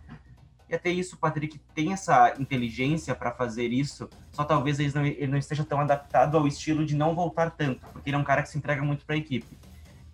e até isso o Patrick tem essa inteligência para fazer isso, só talvez ele não, ele não esteja tão adaptado ao estilo de não voltar tanto, porque ele é um cara que se entrega muito para a equipe.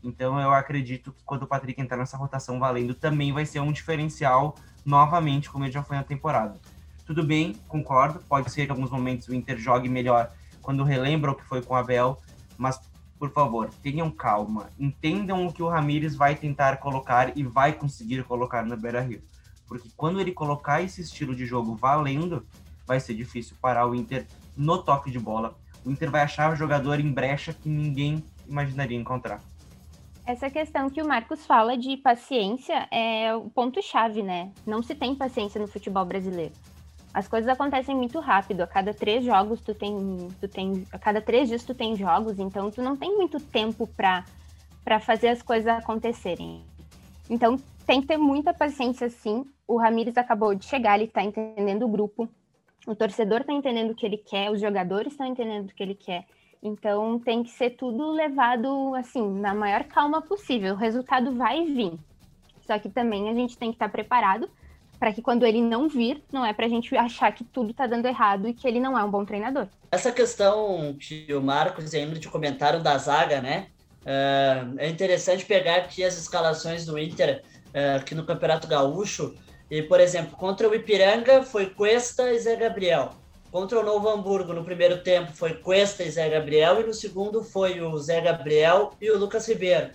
Então eu acredito que quando o Patrick entrar nessa rotação valendo, também vai ser um diferencial novamente, como ele já foi na temporada. Tudo bem, concordo, pode ser que em alguns momentos o Inter jogue melhor quando relembra o que foi com o Abel, mas por favor, tenham calma, entendam o que o Ramires vai tentar colocar e vai conseguir colocar no Beira-Rio. Porque quando ele colocar esse estilo de jogo valendo, vai ser difícil parar o Inter no toque de bola. O Inter vai achar o jogador em brecha que ninguém imaginaria encontrar. Essa questão que o Marcos fala de paciência é o ponto-chave, né? Não se tem paciência no futebol brasileiro as coisas acontecem muito rápido. A cada três jogos tu tem, tu tem, a cada três dias tu tem jogos, então tu não tem muito tempo para para fazer as coisas acontecerem. Então tem que ter muita paciência, sim. O Ramires acabou de chegar, ele está entendendo o grupo, o torcedor está entendendo o que ele quer, os jogadores estão entendendo o que ele quer. Então tem que ser tudo levado assim na maior calma possível. O resultado vai vir. Só que também a gente tem que estar tá preparado para que quando ele não vir, não é para a gente achar que tudo está dando errado e que ele não é um bom treinador. Essa questão que o Marcos e a Ingrid comentaram da zaga, né? Eh, é interessante pegar aqui as escalações do Inter eh, aqui no Campeonato Gaúcho. E, por exemplo, contra o Ipiranga foi Cuesta e Zé Gabriel. Contra o Novo Hamburgo, no primeiro tempo, foi Cuesta e Zé Gabriel. E no segundo foi o Zé Gabriel e o Lucas Ribeiro.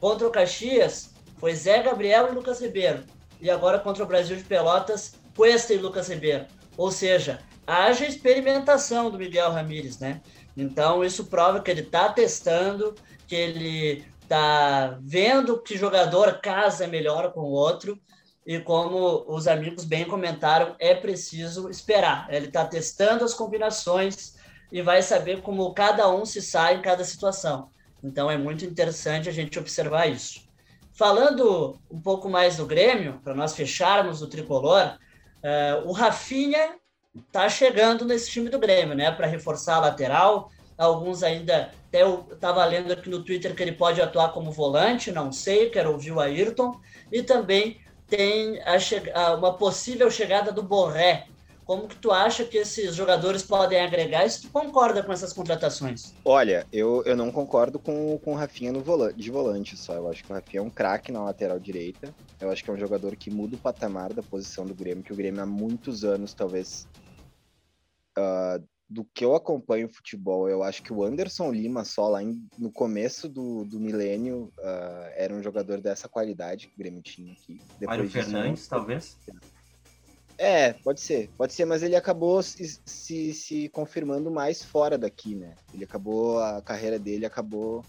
Contra o Caxias, foi Zé Gabriel e Lucas Ribeiro e agora contra o Brasil de Pelotas, Cuesta e Lucas Ribeiro. Ou seja, haja experimentação do Miguel Ramírez, né? Então isso prova que ele está testando, que ele está vendo que jogador casa melhor com o outro e como os amigos bem comentaram, é preciso esperar. Ele está testando as combinações e vai saber como cada um se sai em cada situação. Então é muito interessante a gente observar isso. Falando um pouco mais do Grêmio, para nós fecharmos o tricolor, uh, o Rafinha está chegando nesse time do Grêmio, né? Para reforçar a lateral. Alguns ainda. Até eu estava lendo aqui no Twitter que ele pode atuar como volante, não sei, quero ouvir o Ayrton. E também tem a, uma possível chegada do Borré, como que tu acha que esses jogadores podem agregar e se tu concorda com essas contratações? Olha, eu, eu não concordo com, com o Rafinha no volante, de volante só. Eu acho que o Rafinha é um craque na lateral direita. Eu acho que é um jogador que muda o patamar da posição do Grêmio, que o Grêmio há muitos anos talvez uh, do que eu acompanho futebol, eu acho que o Anderson Lima, só lá em, no começo do, do milênio, uh, era um jogador dessa qualidade que o Grêmio tinha aqui. Depois Mário Fernandes, talvez? É, pode ser, pode ser, mas ele acabou se, se, se, confirmando mais fora daqui, né? Ele acabou, a carreira dele acabou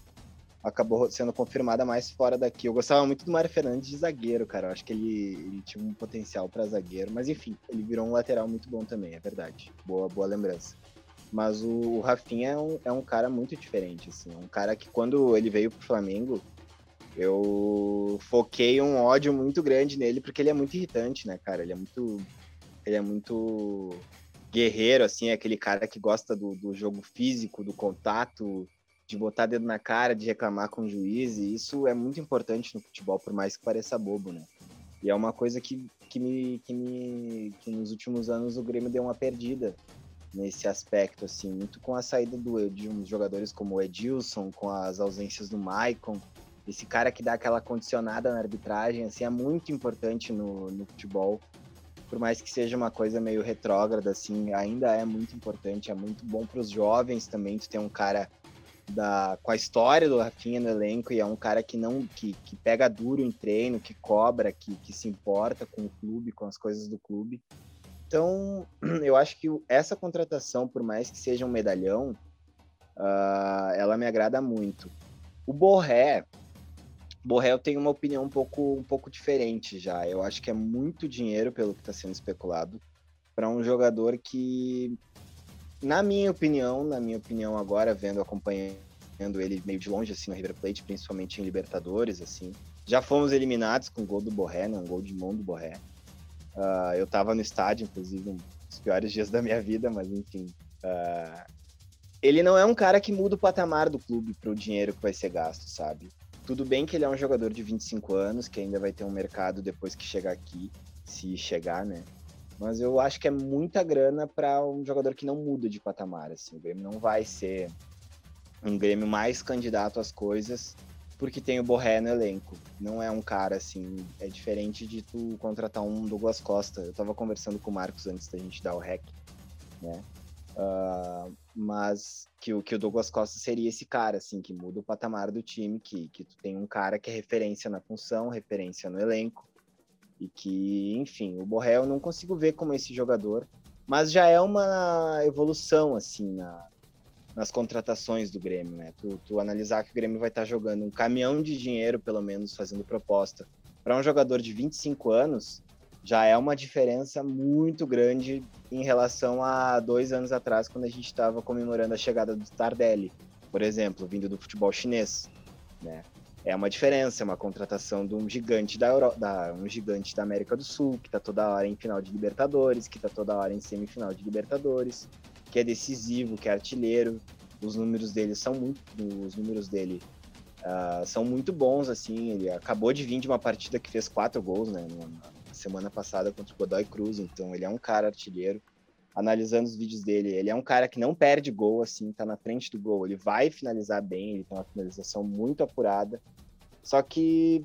acabou sendo confirmada mais fora daqui. Eu gostava muito do Mário Fernandes de zagueiro, cara. Eu acho que ele, ele tinha um potencial para zagueiro, mas enfim, ele virou um lateral muito bom também, é verdade. Boa, boa lembrança. Mas o, Rafinha é um, é um cara muito diferente, assim. É um cara que quando ele veio pro Flamengo, eu foquei um ódio muito grande nele, porque ele é muito irritante, né, cara? Ele é muito. Ele é muito guerreiro, assim, é aquele cara que gosta do, do jogo físico, do contato, de botar dedo na cara, de reclamar com o juiz, e isso é muito importante no futebol, por mais que pareça bobo, né? E é uma coisa que, que, me, que, me, que nos últimos anos o Grêmio deu uma perdida nesse aspecto, assim, muito com a saída do, de uns jogadores como o Edilson, com as ausências do Maicon, esse cara que dá aquela condicionada na arbitragem, assim, é muito importante no, no futebol, por mais que seja uma coisa meio retrógrada, assim, ainda é muito importante, é muito bom para os jovens também, tu ter um cara da, com a história do Rafinha no elenco e é um cara que não que, que pega duro em treino, que cobra, que, que se importa com o clube, com as coisas do clube. Então, eu acho que essa contratação, por mais que seja um medalhão, uh, ela me agrada muito. O Borré, Borré eu tenho uma opinião um pouco, um pouco diferente já. Eu acho que é muito dinheiro pelo que está sendo especulado para um jogador que na minha opinião, na minha opinião agora, vendo, acompanhando ele meio de longe, assim, no River Plate, principalmente em Libertadores, assim, já fomos eliminados com o gol do Borré, né, um gol de mão do Borré. Uh, eu tava no estádio, inclusive, um dos piores dias da minha vida, mas enfim. Uh, ele não é um cara que muda o patamar do clube pro dinheiro que vai ser gasto, sabe? Tudo bem que ele é um jogador de 25 anos, que ainda vai ter um mercado depois que chegar aqui, se chegar, né? Mas eu acho que é muita grana para um jogador que não muda de patamar. Assim. O Grêmio não vai ser um Grêmio mais candidato às coisas porque tem o Borré no elenco. Não é um cara assim. É diferente de tu contratar um Douglas Costa. Eu tava conversando com o Marcos antes da gente dar o rec, né? Uh, mas que o, que o Douglas Costa seria esse cara, assim, que muda o patamar do time, que, que tu tem um cara que é referência na função, referência no elenco, e que, enfim, o Borrell eu não consigo ver como esse jogador, mas já é uma evolução, assim, na, nas contratações do Grêmio, né? Tu, tu, analisar que o Grêmio vai estar jogando um caminhão de dinheiro, pelo menos, fazendo proposta para um jogador de 25 anos, já é uma diferença muito grande em relação a dois anos atrás, quando a gente estava comemorando a chegada do Tardelli, por exemplo, vindo do futebol chinês, né? é uma diferença, é uma contratação de um gigante da, Euro... da um gigante da América do Sul, que está toda hora em final de Libertadores, que está toda hora em semifinal de Libertadores, que é decisivo, que é artilheiro. Os números dele são muito, os números dele uh, são muito bons, assim. Ele acabou de vir de uma partida que fez quatro gols, né, na semana passada contra o Godoy Cruz, então ele é um cara artilheiro analisando os vídeos dele, ele é um cara que não perde gol, assim, tá na frente do gol. Ele vai finalizar bem, ele tem uma finalização muito apurada. Só que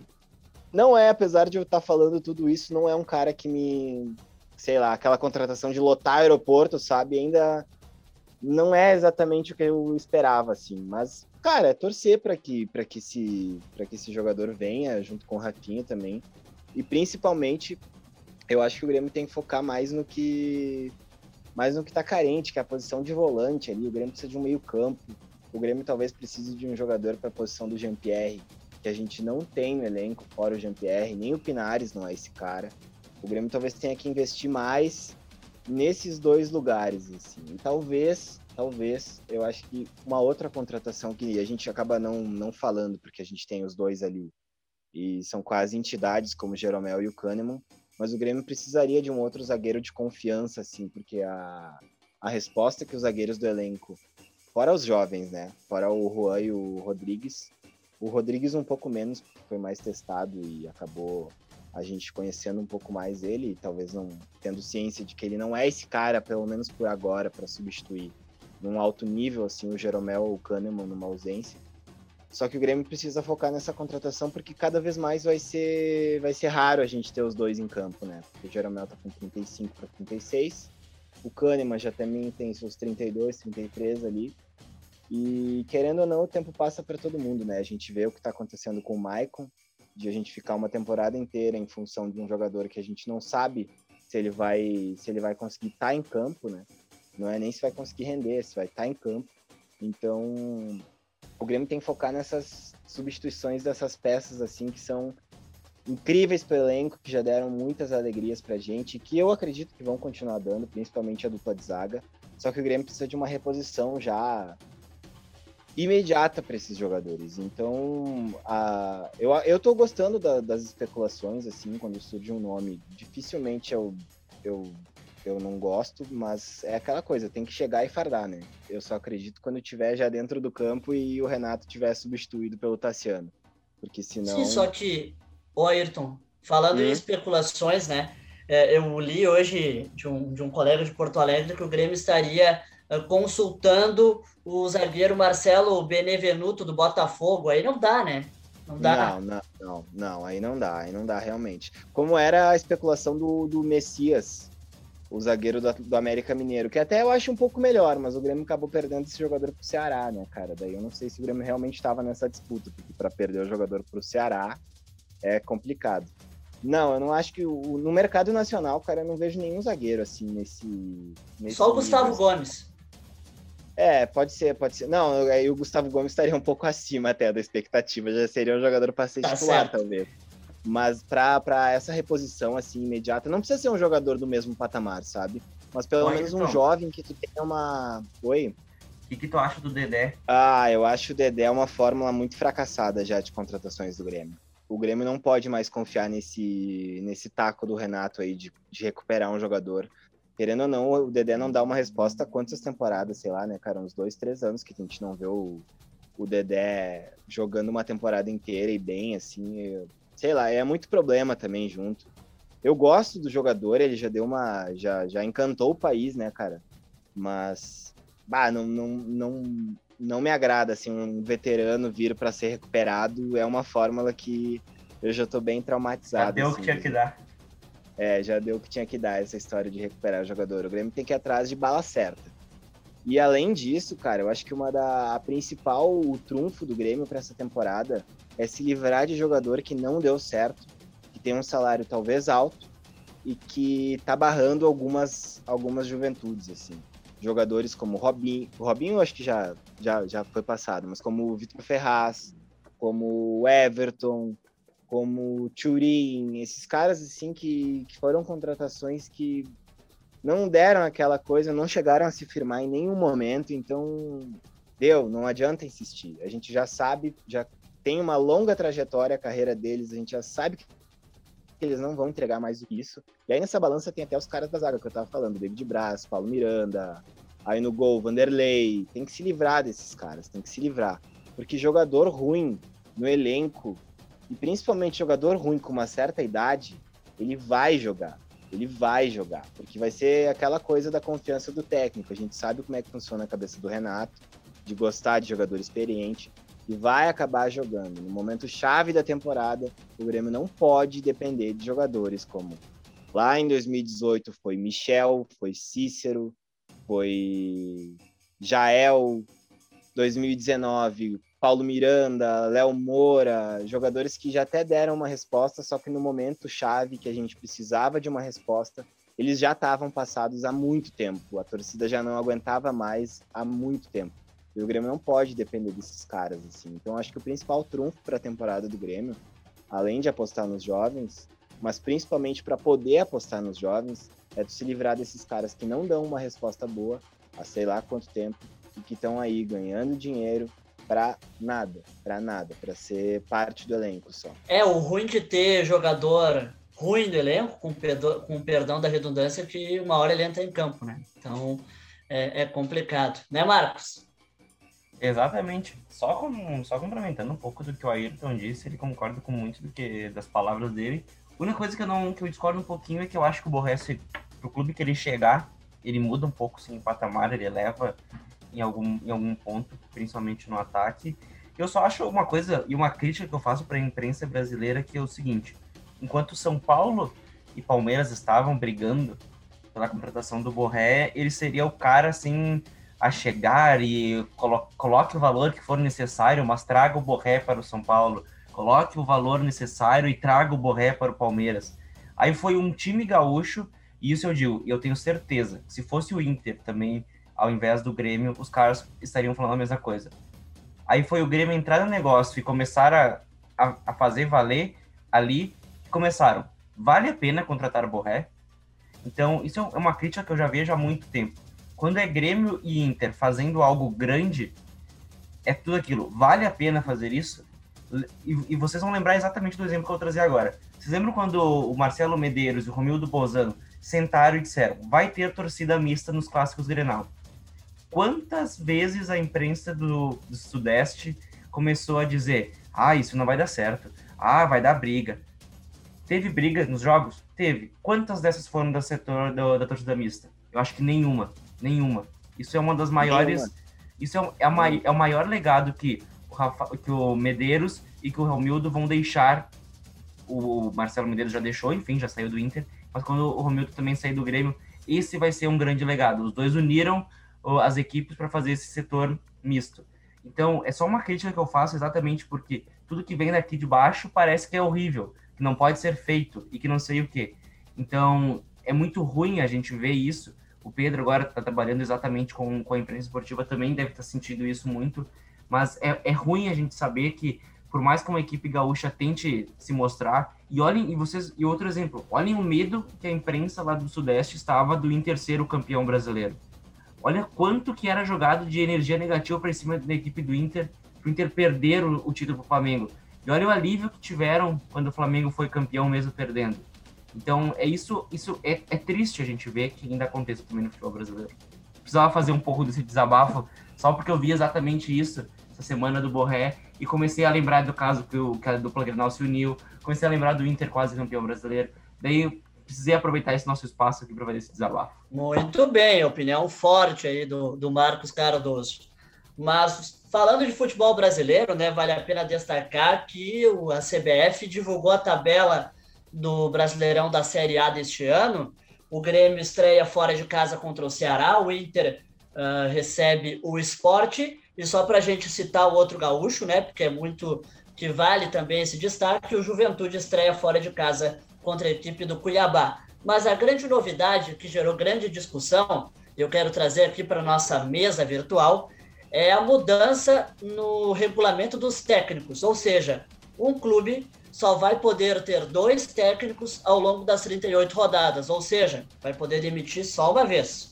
não é, apesar de eu estar tá falando tudo isso, não é um cara que me. Sei lá, aquela contratação de lotar aeroporto, sabe? Ainda não é exatamente o que eu esperava, assim. Mas, cara, é torcer para que, que, esse, que esse jogador venha, junto com o Rafinha também. E principalmente, eu acho que o Grêmio tem que focar mais no que mas no que está carente, que é a posição de volante ali, o Grêmio precisa de um meio-campo. O Grêmio talvez precise de um jogador para a posição do Jean-Pierre, que a gente não tem no elenco fora o Jean-Pierre, nem o Pinares não é esse cara. O Grêmio talvez tenha que investir mais nesses dois lugares, assim. E talvez, talvez, eu acho que uma outra contratação que a gente acaba não, não falando, porque a gente tem os dois ali, e são quase entidades como o Jeromel e o Kahneman, mas o Grêmio precisaria de um outro zagueiro de confiança, assim, porque a, a resposta que os zagueiros do elenco, fora os jovens, né? Fora o Juan e o Rodrigues, o Rodrigues um pouco menos, foi mais testado e acabou a gente conhecendo um pouco mais ele, e talvez não tendo ciência de que ele não é esse cara, pelo menos por agora, para substituir num alto nível, assim, o Jeromel ou o Kahneman numa ausência. Só que o Grêmio precisa focar nessa contratação porque cada vez mais vai ser, vai ser raro a gente ter os dois em campo, né? Porque o Jeromel tá com 35 para 36 O Kahneman já também tem seus 32, 33 ali. E querendo ou não, o tempo passa para todo mundo, né? A gente vê o que está acontecendo com o Maicon, de a gente ficar uma temporada inteira em função de um jogador que a gente não sabe se ele vai se ele vai conseguir estar tá em campo, né? Não é nem se vai conseguir render, se vai estar tá em campo. Então, o Grêmio tem que focar nessas substituições dessas peças assim que são incríveis para o elenco, que já deram muitas alegrias para a gente, que eu acredito que vão continuar dando, principalmente a dupla de zaga. Só que o Grêmio precisa de uma reposição já imediata para esses jogadores. Então, a, eu, eu tô gostando da, das especulações, assim, quando surge um nome. Dificilmente eu, eu, eu não gosto, mas é aquela coisa, tem que chegar e fardar, né? Eu só acredito quando estiver já dentro do campo e o Renato tiver substituído pelo Tassiano. Porque senão. Sim, só que, o Ayrton, falando hum. em especulações, né? É, eu li hoje de um, de um colega de Porto Alegre que o Grêmio estaria consultando o zagueiro Marcelo Benevenuto do Botafogo. Aí não dá, né? Não dá. Não, não, não, não, aí não dá, aí não dá realmente. Como era a especulação do, do Messias, o zagueiro do, do, América Mineiro, que até eu acho um pouco melhor, mas o Grêmio acabou perdendo esse jogador pro Ceará, né, cara? Daí eu não sei se o Grêmio realmente estava nessa disputa, porque para perder o jogador pro Ceará é complicado. Não, eu não acho que o, no mercado nacional, cara, eu não vejo nenhum zagueiro assim nesse. nesse Só o Gustavo assim. Gomes. É, pode ser, pode ser. Não, aí o Gustavo Gomes estaria um pouco acima até da expectativa, já seria um jogador para ser tá titular, certo. talvez. Mas para essa reposição assim imediata, não precisa ser um jogador do mesmo patamar, sabe? Mas pelo Oi, menos um então. jovem que tu tenha uma. Oi? O que, que tu acha do Dedé? Ah, eu acho o Dedé uma fórmula muito fracassada já de contratações do Grêmio. O Grêmio não pode mais confiar nesse, nesse taco do Renato aí de, de recuperar um jogador querendo ou não, o Dedé não dá uma resposta há quantas temporadas, sei lá, né, cara? Uns dois, três anos que a gente não vê o, o Dedé jogando uma temporada inteira e bem, assim. Eu, sei lá, é muito problema também junto. Eu gosto do jogador, ele já deu uma. Já, já encantou o país, né, cara? Mas. Bah, não, não, não, não me agrada, assim, um veterano vir para ser recuperado. É uma fórmula que eu já tô bem traumatizado. Já deu o assim, que tinha que dar. É, já deu o que tinha que dar essa história de recuperar o jogador. O Grêmio tem que ir atrás de bala certa. E além disso, cara, eu acho que uma da a principal o trunfo do Grêmio para essa temporada é se livrar de jogador que não deu certo, que tem um salário talvez alto e que tá barrando algumas algumas juventudes assim. Jogadores como Robinho, o Robinho acho que já já já foi passado, mas como o Vitor Ferraz, como o Everton, como Turin, esses caras assim que, que foram contratações que não deram aquela coisa, não chegaram a se firmar em nenhum momento, então deu, não adianta insistir. A gente já sabe, já tem uma longa trajetória a carreira deles, a gente já sabe que eles não vão entregar mais do que isso. E aí nessa balança tem até os caras da zaga que eu tava falando, David Braz, Paulo Miranda, aí no gol, Vanderlei, tem que se livrar desses caras, tem que se livrar. Porque jogador ruim no elenco e principalmente jogador ruim com uma certa idade, ele vai jogar. Ele vai jogar. Porque vai ser aquela coisa da confiança do técnico. A gente sabe como é que funciona a cabeça do Renato, de gostar de jogador experiente. E vai acabar jogando. No momento chave da temporada, o Grêmio não pode depender de jogadores como lá em 2018 foi Michel, foi Cícero, foi Jael, 2019 Paulo Miranda, Léo Moura, jogadores que já até deram uma resposta, só que no momento chave que a gente precisava de uma resposta, eles já estavam passados há muito tempo. A torcida já não aguentava mais há muito tempo. E o Grêmio não pode depender desses caras assim. Então acho que o principal trunfo para a temporada do Grêmio, além de apostar nos jovens, mas principalmente para poder apostar nos jovens, é de se livrar desses caras que não dão uma resposta boa há sei lá quanto tempo e que estão aí ganhando dinheiro, para nada, para nada, para ser parte do elenco só. É, o ruim de ter jogador ruim do elenco, com, perdão, com perdão da redundância, é que uma hora ele entra em campo, né? Então é, é complicado, né, Marcos? Exatamente. Só, com, só complementando um pouco do que o Ayrton disse, ele concorda com muito do que das palavras dele. A única coisa que eu não que eu discordo um pouquinho é que eu acho que o Borges, pro clube que ele chegar, ele muda um pouco sim, o patamar, ele eleva em algum, em algum ponto, principalmente no ataque. Eu só acho uma coisa, e uma crítica que eu faço para a imprensa brasileira, que é o seguinte: enquanto São Paulo e Palmeiras estavam brigando pela contratação do Borré, ele seria o cara assim a chegar e colo coloque o valor que for necessário, mas traga o Borré para o São Paulo, coloque o valor necessário e traga o Borré para o Palmeiras. Aí foi um time gaúcho, e isso eu digo, eu tenho certeza, se fosse o Inter também, ao invés do Grêmio, os caras estariam falando a mesma coisa. Aí foi o Grêmio entrar no negócio e começar a, a, a fazer valer ali, começaram. Vale a pena contratar o Borré? Então, isso é uma crítica que eu já vejo há muito tempo. Quando é Grêmio e Inter fazendo algo grande, é tudo aquilo. Vale a pena fazer isso? E, e vocês vão lembrar exatamente do exemplo que eu trazer agora. Vocês lembram quando o Marcelo Medeiros e o Romildo Bozano sentaram e disseram: vai ter torcida mista nos clássicos Grenal? Quantas vezes a imprensa do, do Sudeste começou a dizer: ah, isso não vai dar certo, ah, vai dar briga. Teve briga nos jogos? Teve. Quantas dessas foram do setor do, da torcida mista? Eu acho que nenhuma. Nenhuma. Isso é uma das maiores. Nenhuma. Isso é, é, a, é o maior legado que o, Rafa, que o Medeiros e que o Romildo vão deixar. O Marcelo Medeiros já deixou, enfim, já saiu do Inter. Mas quando o Romildo também sair do Grêmio, esse vai ser um grande legado. Os dois uniram as equipes para fazer esse setor misto. Então, é só uma crítica que eu faço exatamente porque tudo que vem daqui de baixo parece que é horrível que não pode ser feito e que não sei o que. Então, é muito ruim a gente ver isso. O Pedro agora está trabalhando exatamente com, com a imprensa esportiva, também deve estar tá sentindo isso muito. Mas é, é ruim a gente saber que, por mais que uma equipe gaúcha tente se mostrar, e olhem, e vocês, e outro exemplo, olhem o medo que a imprensa lá do Sudeste estava do Inter ser o campeão brasileiro. Olha quanto que era jogado de energia negativa para cima da equipe do Inter, para o Inter perder o, o título para o Flamengo. E olha o alívio que tiveram quando o Flamengo foi campeão mesmo perdendo. Então, é isso, isso é, é triste a gente ver que ainda aconteça também no futebol brasileiro. Precisava fazer um pouco desse desabafo, só porque eu vi exatamente isso essa semana do Borré e comecei a lembrar do caso que, o, que a dupla Grenal se uniu, comecei a lembrar do Inter quase campeão brasileiro. Daí precisei aproveitar esse nosso espaço aqui para fazer esse desabafo. Muito bem, opinião forte aí do, do Marcos Cardoso. Mas falando de futebol brasileiro, né, vale a pena destacar que a CBF divulgou a tabela do Brasileirão da Série A deste ano. O Grêmio estreia fora de casa contra o Ceará, o Inter uh, recebe o esporte. E só para a gente citar o outro gaúcho, né, porque é muito que vale também esse destaque, o Juventude estreia fora de casa contra a equipe do Cuiabá. Mas a grande novidade que gerou grande discussão, eu quero trazer aqui para nossa mesa virtual, é a mudança no regulamento dos técnicos, ou seja, um clube só vai poder ter dois técnicos ao longo das 38 rodadas, ou seja, vai poder demitir só uma vez.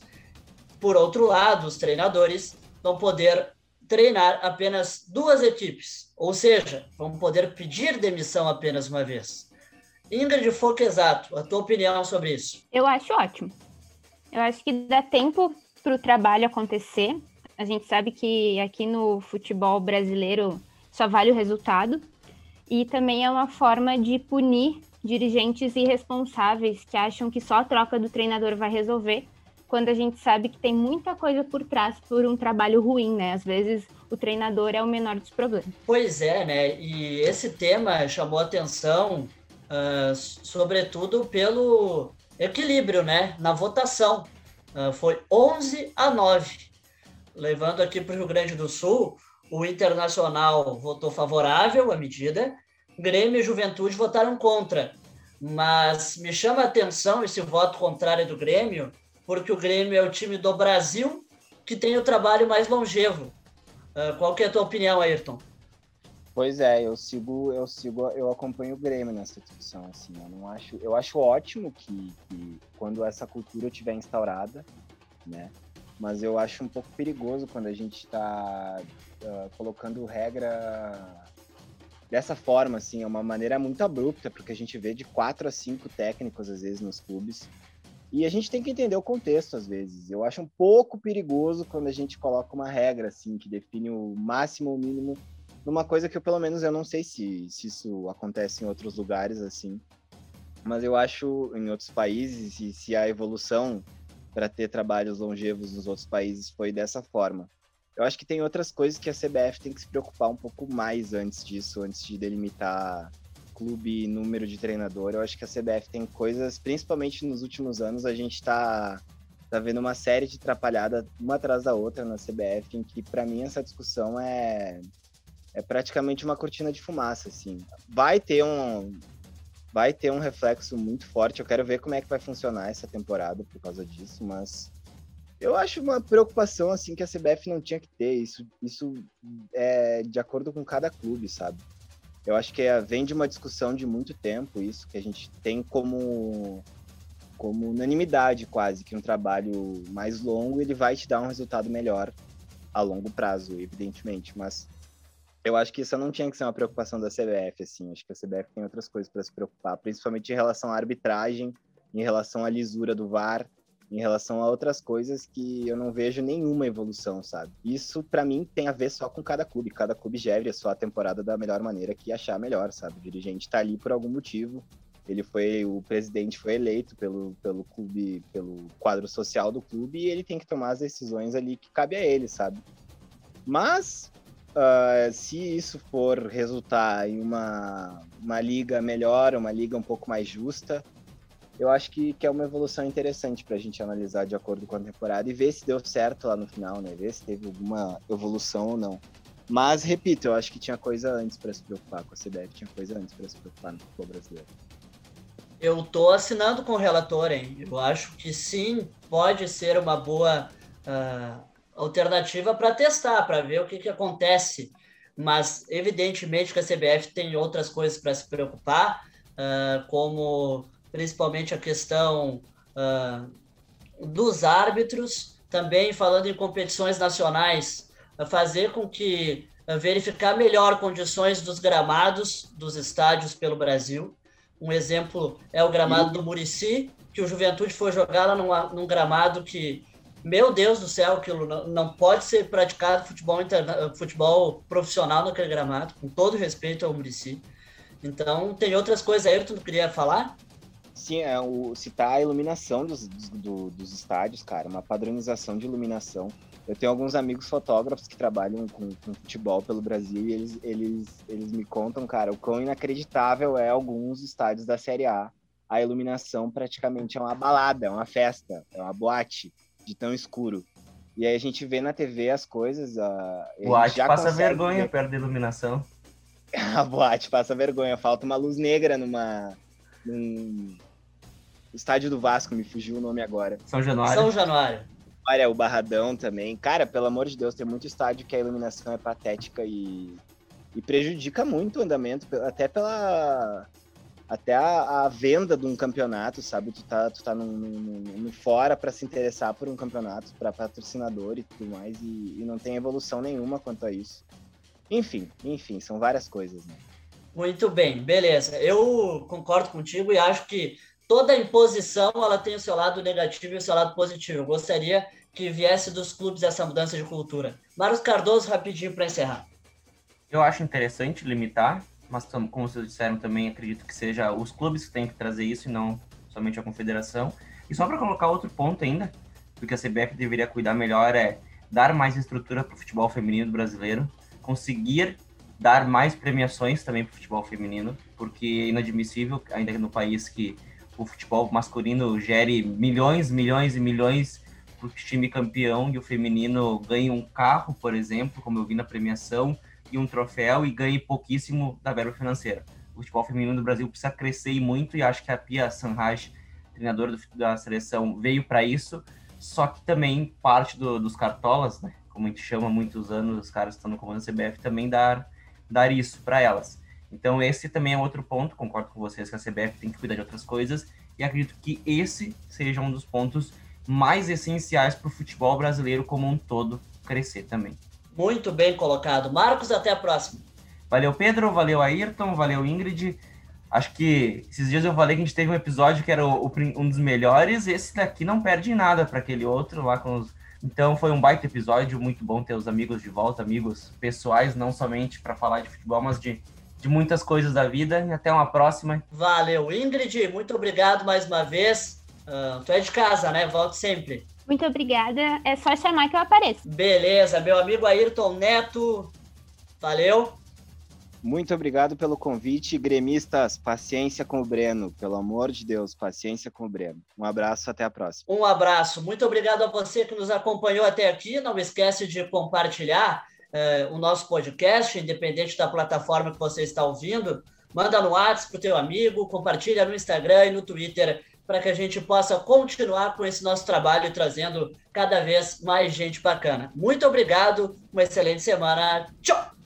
Por outro lado, os treinadores vão poder treinar apenas duas equipes, ou seja, vão poder pedir demissão apenas uma vez. Ingrid exato, a tua opinião sobre isso? Eu acho ótimo. Eu acho que dá tempo para o trabalho acontecer, a gente sabe que aqui no futebol brasileiro só vale o resultado. E também é uma forma de punir dirigentes irresponsáveis que acham que só a troca do treinador vai resolver, quando a gente sabe que tem muita coisa por trás por um trabalho ruim, né? Às vezes o treinador é o menor dos problemas. Pois é, né? E esse tema chamou atenção, uh, sobretudo pelo equilíbrio, né? Na votação. Uh, foi 11 a 9 levando aqui para o Rio Grande do Sul, o Internacional votou favorável à medida, Grêmio e Juventude votaram contra. Mas me chama a atenção esse voto contrário do Grêmio, porque o Grêmio é o time do Brasil que tem o trabalho mais longevo. Uh, qual que é a tua opinião, Ayrton? Pois é, eu sigo, eu sigo, eu acompanho o Grêmio nessa discussão, assim, eu não acho, eu acho ótimo que, que quando essa cultura estiver instaurada, né, mas eu acho um pouco perigoso quando a gente está uh, ah, colocando regra dessa forma, assim, é uma maneira muito abrupta, porque a gente vê de quatro a cinco técnicos, às vezes, nos clubes, e a gente tem que entender o contexto, às vezes. Eu acho um pouco perigoso quando a gente coloca uma regra, assim, que define o máximo ou o mínimo numa coisa que eu, pelo menos, eu não sei se, se isso acontece em outros lugares, assim, mas eu acho em outros países, e se a evolução para ter trabalhos longevos nos outros países foi dessa forma. Eu acho que tem outras coisas que a CBF tem que se preocupar um pouco mais antes disso, antes de delimitar clube, número de treinador. Eu acho que a CBF tem coisas, principalmente nos últimos anos, a gente está tá vendo uma série de atrapalhadas uma atrás da outra na CBF, em que para mim essa discussão é é praticamente uma cortina de fumaça, assim. Vai ter um vai ter um reflexo muito forte. Eu quero ver como é que vai funcionar essa temporada por causa disso, mas eu acho uma preocupação assim que a CBF não tinha que ter. Isso, isso é de acordo com cada clube, sabe? Eu acho que é, vem de uma discussão de muito tempo isso que a gente tem como como unanimidade quase que um trabalho mais longo ele vai te dar um resultado melhor a longo prazo, evidentemente. Mas eu acho que isso não tinha que ser uma preocupação da CBF, assim. Acho que a CBF tem outras coisas para se preocupar, principalmente em relação à arbitragem, em relação à lisura do VAR em relação a outras coisas que eu não vejo nenhuma evolução, sabe? Isso para mim tem a ver só com cada clube, cada clube gere a sua temporada da melhor maneira que achar melhor, sabe? O dirigente tá ali por algum motivo. Ele foi o presidente foi eleito pelo pelo clube, pelo quadro social do clube e ele tem que tomar as decisões ali que cabe a ele, sabe? Mas Uh, se isso for resultar em uma, uma liga melhor, uma liga um pouco mais justa, eu acho que, que é uma evolução interessante para a gente analisar de acordo com a temporada e ver se deu certo lá no final, né? Ver se teve alguma evolução ou não. Mas, repito, eu acho que tinha coisa antes para se preocupar com a CBF, tinha coisa antes para se preocupar no futebol brasileiro. Eu tô assinando com o relator, hein? Eu acho que sim, pode ser uma boa uh, alternativa para testar, para ver o que, que acontece. Mas, evidentemente, que a CBF tem outras coisas para se preocupar, uh, como principalmente a questão uh, dos árbitros, também falando em competições nacionais, fazer com que uh, verificar melhor condições dos gramados dos estádios pelo Brasil. Um exemplo é o gramado do Murici, que o Juventude foi jogar lá num, num gramado que, meu Deus do céu, aquilo não, não pode ser praticado futebol, interna, futebol profissional naquele gramado, com todo respeito ao Murici. Então, tem outras coisas aí que tu não queria falar? Sim, é o, citar a iluminação dos, dos, dos estádios, cara, uma padronização de iluminação. Eu tenho alguns amigos fotógrafos que trabalham com, com, futebol pelo Brasil e eles, eles, eles me contam, cara, o quão inacreditável é alguns estádios da Série A. A iluminação praticamente é uma balada, é uma festa, é uma boate de tão escuro. E aí a gente vê na TV as coisas. A, boate passa vergonha ver... perto da iluminação. a boate passa vergonha, falta uma luz negra numa, num estádio do Vasco, me fugiu o nome agora. São Januário. São Januário. Olha, o Barradão também. Cara, pelo amor de Deus, tem muito estádio que a iluminação é patética e, e prejudica muito o andamento, até pela. Até a, a venda de um campeonato, sabe? Tu tá, tu tá no, no, no fora para se interessar por um campeonato, para patrocinador e tudo mais, e, e não tem evolução nenhuma quanto a isso. Enfim, enfim, são várias coisas, né? Muito bem, beleza. Eu concordo contigo e acho que toda imposição ela tem o seu lado negativo e o seu lado positivo. Eu gostaria que viesse dos clubes essa mudança de cultura. Marcos Cardoso, rapidinho para encerrar. Eu acho interessante limitar, mas como vocês disseram também, acredito que seja os clubes que têm que trazer isso e não somente a confederação. E só para colocar outro ponto ainda, porque a CBF deveria cuidar melhor é dar mais estrutura para o futebol feminino brasileiro, conseguir dar mais premiações também para o futebol feminino, porque é inadmissível, ainda no país que o futebol masculino gere milhões, milhões e milhões para o time campeão e o feminino ganha um carro, por exemplo, como eu vi na premiação, e um troféu e ganhe pouquíssimo da verba financeira. O futebol feminino do Brasil precisa crescer muito e acho que a Pia Sanraj, treinadora da seleção, veio para isso, só que também parte do, dos cartolas, né, como a gente chama há muitos anos, os caras estão no comando da CBF, também dar dar isso para elas. Então, esse também é outro ponto, concordo com vocês que a CBF tem que cuidar de outras coisas, e acredito que esse seja um dos pontos mais essenciais para o futebol brasileiro como um todo crescer também. Muito bem colocado. Marcos, até a próxima. Valeu, Pedro, valeu, Ayrton, valeu, Ingrid. Acho que esses dias eu falei que a gente teve um episódio que era o, o, um dos melhores, esse daqui não perde nada para aquele outro lá com os então foi um baita episódio, muito bom ter os amigos de volta, amigos pessoais, não somente para falar de futebol, mas de, de muitas coisas da vida. E até uma próxima. Valeu, Ingrid, muito obrigado mais uma vez. Uh, tu é de casa, né? Volte sempre. Muito obrigada. É só chamar que eu apareço. Beleza, meu amigo Ayrton Neto. Valeu. Muito obrigado pelo convite. Gremistas, paciência com o Breno. Pelo amor de Deus, paciência com o Breno. Um abraço, até a próxima. Um abraço. Muito obrigado a você que nos acompanhou até aqui. Não esquece de compartilhar eh, o nosso podcast, independente da plataforma que você está ouvindo. Manda no WhatsApp para o teu amigo, compartilha no Instagram e no Twitter para que a gente possa continuar com esse nosso trabalho trazendo cada vez mais gente bacana. Muito obrigado, uma excelente semana. Tchau!